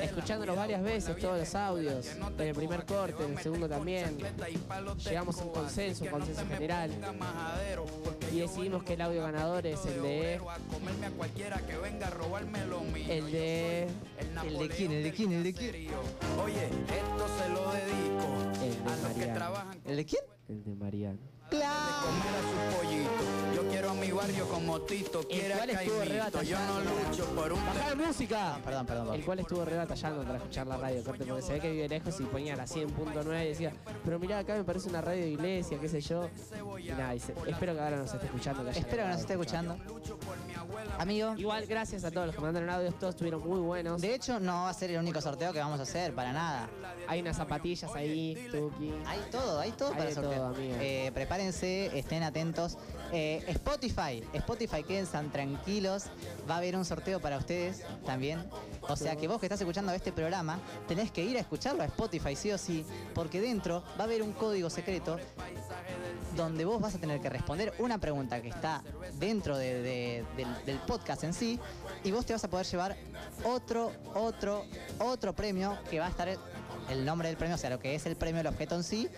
Escuchándolos varias veces, todos los audios, en el primer corte, en el segundo también. Llegamos a un consenso, un consenso general. Y decidimos que el audio ganador es el de. El de. ¿El de quién? ¿El de quién? ¿El de quién? Oye, esto se lo dedico El de a los que Mariano. trabajan ¿El de quién? El de Mariano. Comer a su pollito. Yo quiero a mi barrio como Tito quiere a cual estuvo. Yo no batallando. lucho por un ¡Baja la música! Perdón, perdón, perdón. El cual estuvo re batallando para escuchar la radio, corte, porque se ve que vive lejos y ponía la 100.9 y decía, pero mirá, acá me parece una radio de iglesia, qué sé yo. Y nada, dice, espero que ahora nos esté escuchando. que Espero que nos esté escuchando. Amigo. Igual, gracias a todos los que mandaron audios, todos estuvieron muy buenos. De hecho, no va a ser el único sorteo que vamos a hacer, para nada. Hay unas zapatillas ahí, Tuki. Hay todo, hay todo Hay para de sortear. todo, amigo. Eh, prepárense, estén atentos. Eh, Spotify, Spotify, quédense tranquilos. Va a haber un sorteo para ustedes también. O sea que vos que estás escuchando este programa, tenés que ir a escucharlo a Spotify, sí o sí, porque dentro va a haber un código secreto donde vos vas a tener que responder una pregunta que está dentro de- de- del, del podcast en sí y vos te vas a poder llevar otro, otro, otro premio que va a estar el nombre del premio, o sea, lo que es el premio, el objeto en sí,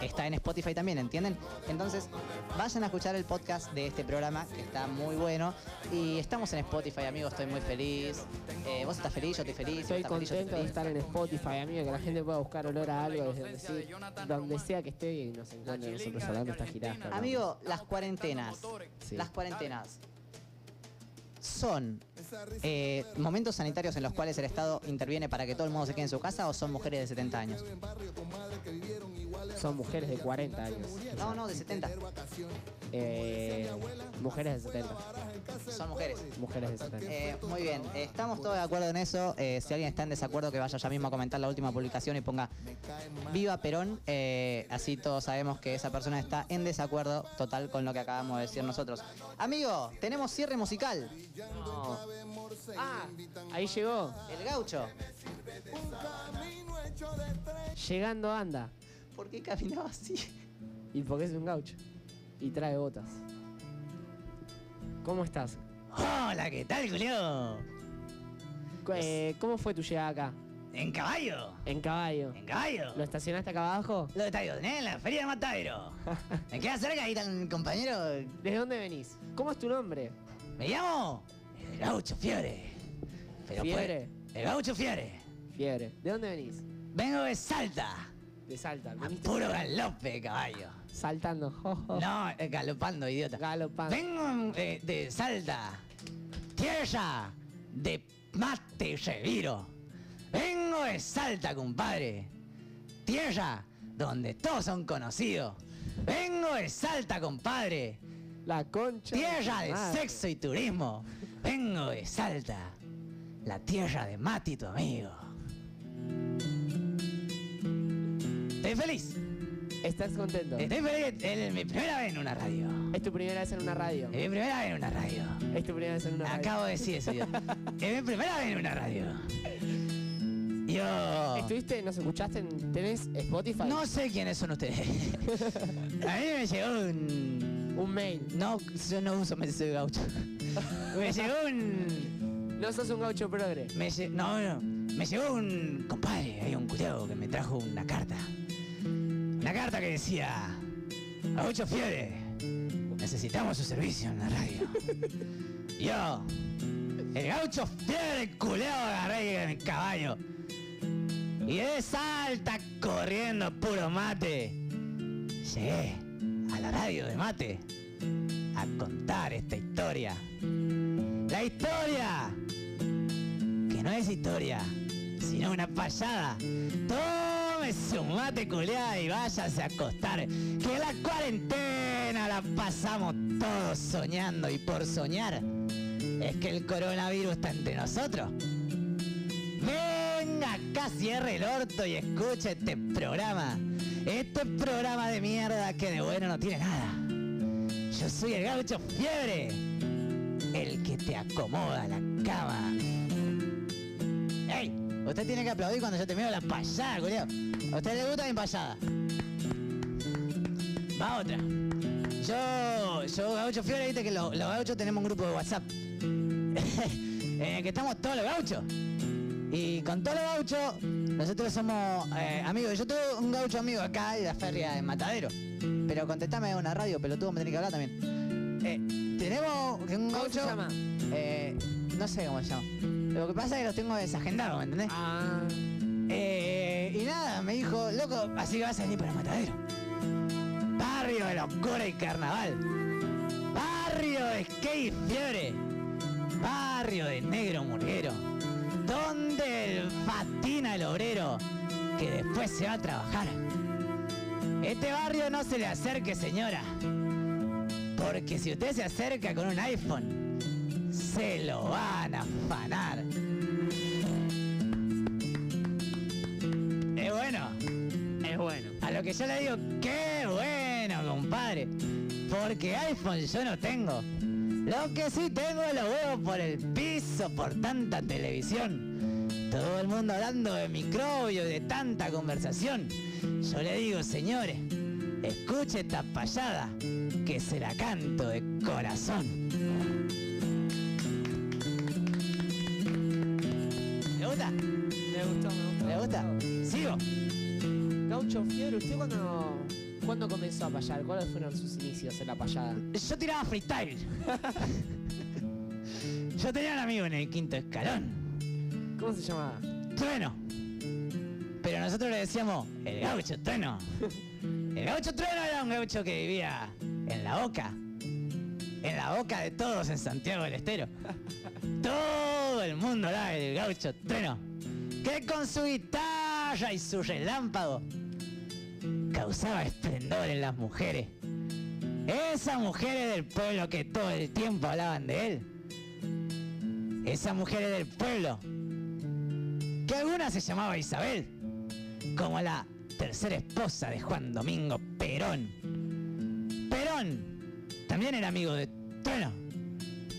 está en Spotify también, ¿entienden? Entonces, vayan a escuchar el podcast de este programa, que está muy bueno. Y estamos en Spotify, amigos, estoy muy feliz. Eh, vos estás feliz, yo estoy feliz. Estoy estás feliz, contento de feliz. estar en Spotify, amigo, que la gente pueda buscar olor a algo desde donde, sea que esté y nos encuentre nosotros hablando esta girasca. Amigo, las cuarentenas. Sí. Las cuarentenas. ¿Son eh, momentos sanitarios en los cuales el Estado interviene para que todo el mundo se quede en su casa o son mujeres de 70 años? Son mujeres de 40 años. No, no, de 70. Eh, mujeres de 70. Son mujeres. Mujeres de 70. Eh, muy bien, estamos todos de acuerdo en eso. Eh, si alguien está en desacuerdo, que vaya ya mismo a comentar la última publicación y ponga Viva Perón. Así todos sabemos que esa persona está en desacuerdo total con lo que acabamos de decir nosotros. Amigo, tenemos cierre musical. Ah, ahí llegó. El gaucho. Llegando anda. ¿Por qué caminaba así? Y porque es un gaucho. Y trae botas. ¿Cómo estás? Hola, ¿qué tal, Julio? Eh, ¿Cómo fue tu llegada acá? ¿En caballo? En caballo. ¿En caballo? ¿Lo estacionaste acá abajo? Lo está en la feria de Matadero. <laughs> Me queda cerca, ahí el compañero. ¿Desde dónde venís? ¿Cómo es tu nombre? Me llamo el gaucho. Pero ¿Fiebre? fue- el gaucho Fiore. Fiebre. ¿De dónde venís? Vengo de Salta. De Salta. A puro galope, caballo. Saltando. jo, jo. No, eh, galopando, idiota. Galopando. Vengo eh, de Salta. Tierra de mate reviro. Vengo de Salta, compadre. Tierra donde todos son conocidos. Vengo de Salta, compadre. La concha. Tierra de madre. sexo y turismo. Vengo de Salta. La tierra de Mati, tu amigo. Estoy feliz. ¿Estás contento? Estoy feliz. Es mi primera vez en una radio. Es tu primera vez en una radio. Es mi primera vez en una radio. Es tu primera vez en una radio. Acabo de decir eso. yo. <laughs> es mi primera vez en una radio. Yo. ¿Estuviste, nos escuchaste? en- ¿Tenés Spotify? No sé quiénes son ustedes. <laughs> A mí me llegó un. Un mail. No, yo no uso de gaucho. me llegó un. No sos un gaucho progre. Me lle- no, no. Me llegó un compadre, hay un culiao que me trajo una carta. Una carta que decía. Gaucho Fiore, necesitamos su servicio en la radio. <laughs> Yo, el gaucho Fiore, culeado, agarré mi caballo. Y de salta corriendo puro mate. Llegué a la radio de mate a contar esta historia. La historia que no es historia, una payada. Tómese un mate culeada y váyase a acostar. Que la cuarentena la pasamos todos soñando y por soñar es que el coronavirus está entre nosotros. Venga acá, cierre el orto y escuche este programa. Este programa de mierda que de bueno no tiene nada. Yo soy el gaucho fiebre, el que te acomoda la cama. Usted tiene que aplaudir cuando yo te miro la payada, culiao. ¿A usted le gusta mi payada? Va otra. Yo, yo, Gaucho Fiore, viste que lo- los gauchos tenemos un grupo de WhatsApp. <laughs> en el que estamos todos los gauchos. Y con todos los gauchos, nosotros somos eh, amigos. Yo tengo un gaucho amigo acá de la feria de Matadero. Pero contestame una radio, pelotudo, me tenés que hablar también. Eh, tenemos un ¿Cómo gaucho. se llama? Eh, no sé cómo se llama. Lo que pasa es que los tengo desagendados, ¿me entendés? Ah. Eh, y nada, me dijo, loco, así que vas a venir para Matadero. Barrio de locura y carnaval. Barrio de skate y fiebre. Barrio de negro murguero. Donde patina el obrero que después se va a trabajar. Este barrio no se le acerque, señora. Porque si usted se acerca con un iPhone, se lo van a afanar. Lo que yo le digo, qué bueno, compadre. Porque iPhone yo no tengo. Lo que sí tengo los huevos por el piso por tanta televisión. Todo el mundo hablando de microbio y de tanta conversación. Yo le digo, señores, escuche esta payada que se la canto de corazón. Gaucho Fiebre, ¿usted cuándo, cuándo comenzó a payar? ¿Cuáles fueron sus inicios en la payada? Yo tiraba freestyle. Yo tenía un amigo en el quinto escalón. ¿Cómo se llamaba? Trueno. Pero nosotros le decíamos el gaucho trueno. El gaucho trueno era un gaucho que vivía en la boca. En la boca de todos en Santiago del Estero. Todo el mundo hablaba del gaucho trueno. Que con su guitarra y su relámpago causaba esplendor en las mujeres. Esas mujeres del pueblo que todo el tiempo hablaban de él. Esas mujeres del pueblo que alguna se llamaba Isabel, como la tercera esposa de Juan Domingo Perón. Perón también era amigo de Trueno.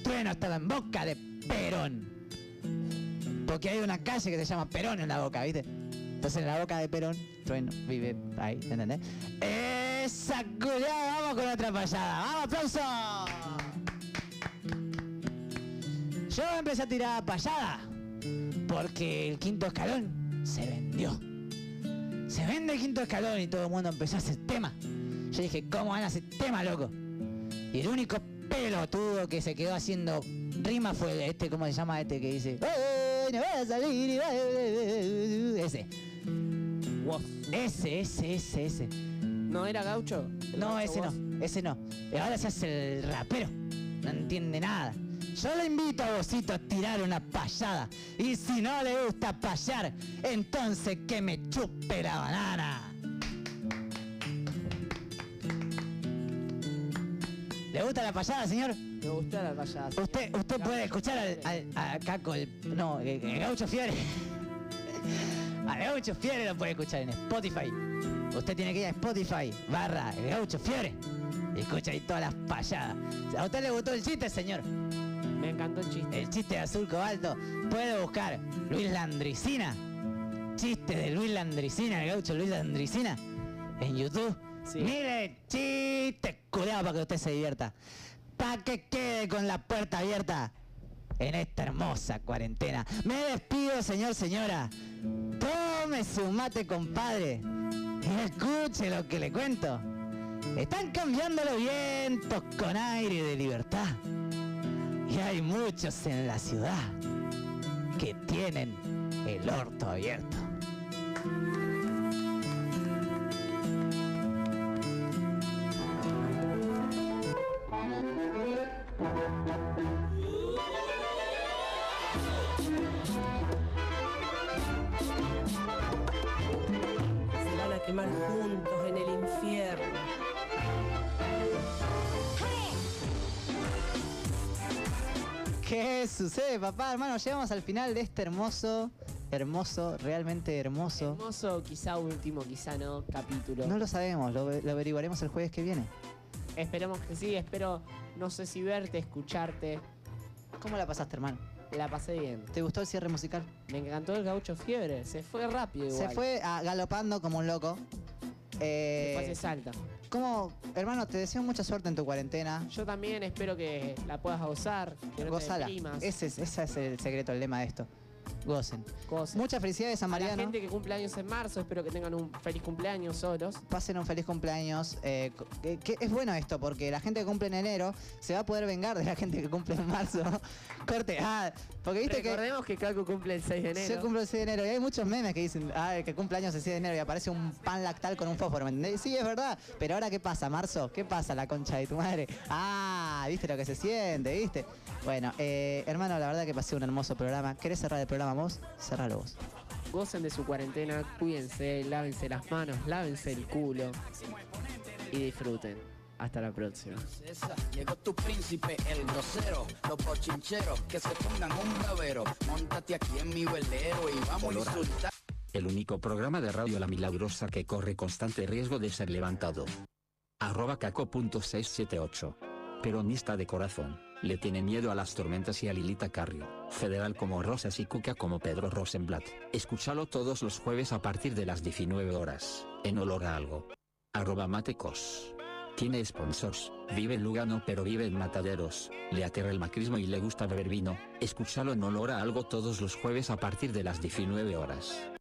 Trueno estaba en boca de Perón. Porque hay una calle que se llama Perón en la boca, ¿viste? Entonces en la boca de Perón, Trueno vive ahí, ¿entendés? Esa culiada, vamos con otra payada. ¡Vamos, aplauso! Yo empecé a tirar payada porque el quinto escalón se vendió. Se vende el quinto escalón y todo el mundo empezó a hacer tema. Yo dije, ¿cómo van a hacer tema, loco? Y el único pelotudo que se quedó haciendo rima fue este, ¿cómo se llama este que dice? "Ay, no voy a salir y va-". Ese. Ese, ese, ese. ¿No era gaucho? ¿El No, ese no, ese no. Y ahora se hace el rapero. No entiende nada. Yo le invito a Vosito a tirar una payada. Y si no le gusta payar, entonces que me chupe la banana. ¿Le gusta la payada, señor? Me gustó la payada. Usted, usted puede escuchar al, al- a Caco, el, no, el, el Gaucho Fiore. Al Gaucho Fiore lo puede escuchar en Spotify. Usted tiene que ir a Spotify, barra el Gaucho Fiore. Y escucha ahí todas las payadas. ¿A usted le gustó el chiste, señor? Me encantó el chiste. El chiste de azul cobalto. Puede buscar Luis Landricina. Chiste de Luis Landricina, el gaucho Luis Landricina. En YouTube. Mire, chiste, cuidado para que usted se divierta. Para que quede con la puerta abierta en esta hermosa cuarentena. Me despido, señor, señora. Tómese un mate, compadre. Y escuche lo que le cuento. Están cambiando los vientos con aire de libertad. Y hay muchos en la ciudad que tienen el orto abierto. Juntos en el infierno. ¿Qué sucede, papá? Hermano, llegamos al final de este hermoso, hermoso, realmente hermoso. Hermoso, quizá último, quizá no, capítulo. No lo sabemos, lo, lo averiguaremos el jueves que viene. Esperemos que sí, espero, no sé si verte, escucharte. ¿Cómo la pasaste, hermano? La pasé bien. ¿Te gustó el cierre musical? Me encantó el gaucho fiebre, se fue rápido igual. Se fue ah, galopando como un loco. Eh, Después se salta. ¿Cómo, hermano, te deseo mucha suerte en tu cuarentena? Yo también espero que la puedas gozar, que no Gozala. deprimas. Ese es, ese es el secreto, el lema de esto. Gocen. Gocen. Muchas felicidades a A la Mariano. gente que cumple años en marzo, espero que tengan un feliz cumpleaños solos. Pasen un feliz cumpleaños. eh, co- que, que es bueno esto, porque la gente que cumple en enero se va a poder vengar de la gente que cumple en marzo. <laughs> Corte, ah, porque viste que Recordemos que Caco cumple el 6 de enero. se cumple el 6 de enero y hay muchos memes que dicen, ah, que cumple años el 6 de enero y aparece un pan lactal con un fósforo, ¿me entendés? Sí, es verdad, pero ahora ¿qué pasa, Marzo? ¿Qué pasa, la concha de tu madre? Ah, viste lo que se siente, viste. Bueno, eh, hermano, la verdad que pasé un hermoso programa. ¿Querés cerrar el programa vos? Cerralo vos. Gocen de su cuarentena, cuídense, lávense las manos, lávense el culo y disfruten. Hasta la próxima. César, Llegó tu príncipe, el grosero, los bochincheros que se pongan un bravero. Móntate aquí en mi velero y vamos a Olor a- insultar. El único programa de Radio La Milagrosa que corre constante riesgo de ser levantado. Arroba caco.678. Peronista de corazón, le tiene miedo a las tormentas y a Lilita Carrio. Federal como Rosas y Cuca como Pedro Rosenblatt. Escúchalo todos los jueves a partir de las 19 horas. En olor a algo. Arroba matecos. Tiene sponsors, vive en Lugano pero vive en Mataderos, le aterra el macrismo y le gusta beber vino, escúchalo en olor a algo todos los jueves a partir de las 19 horas.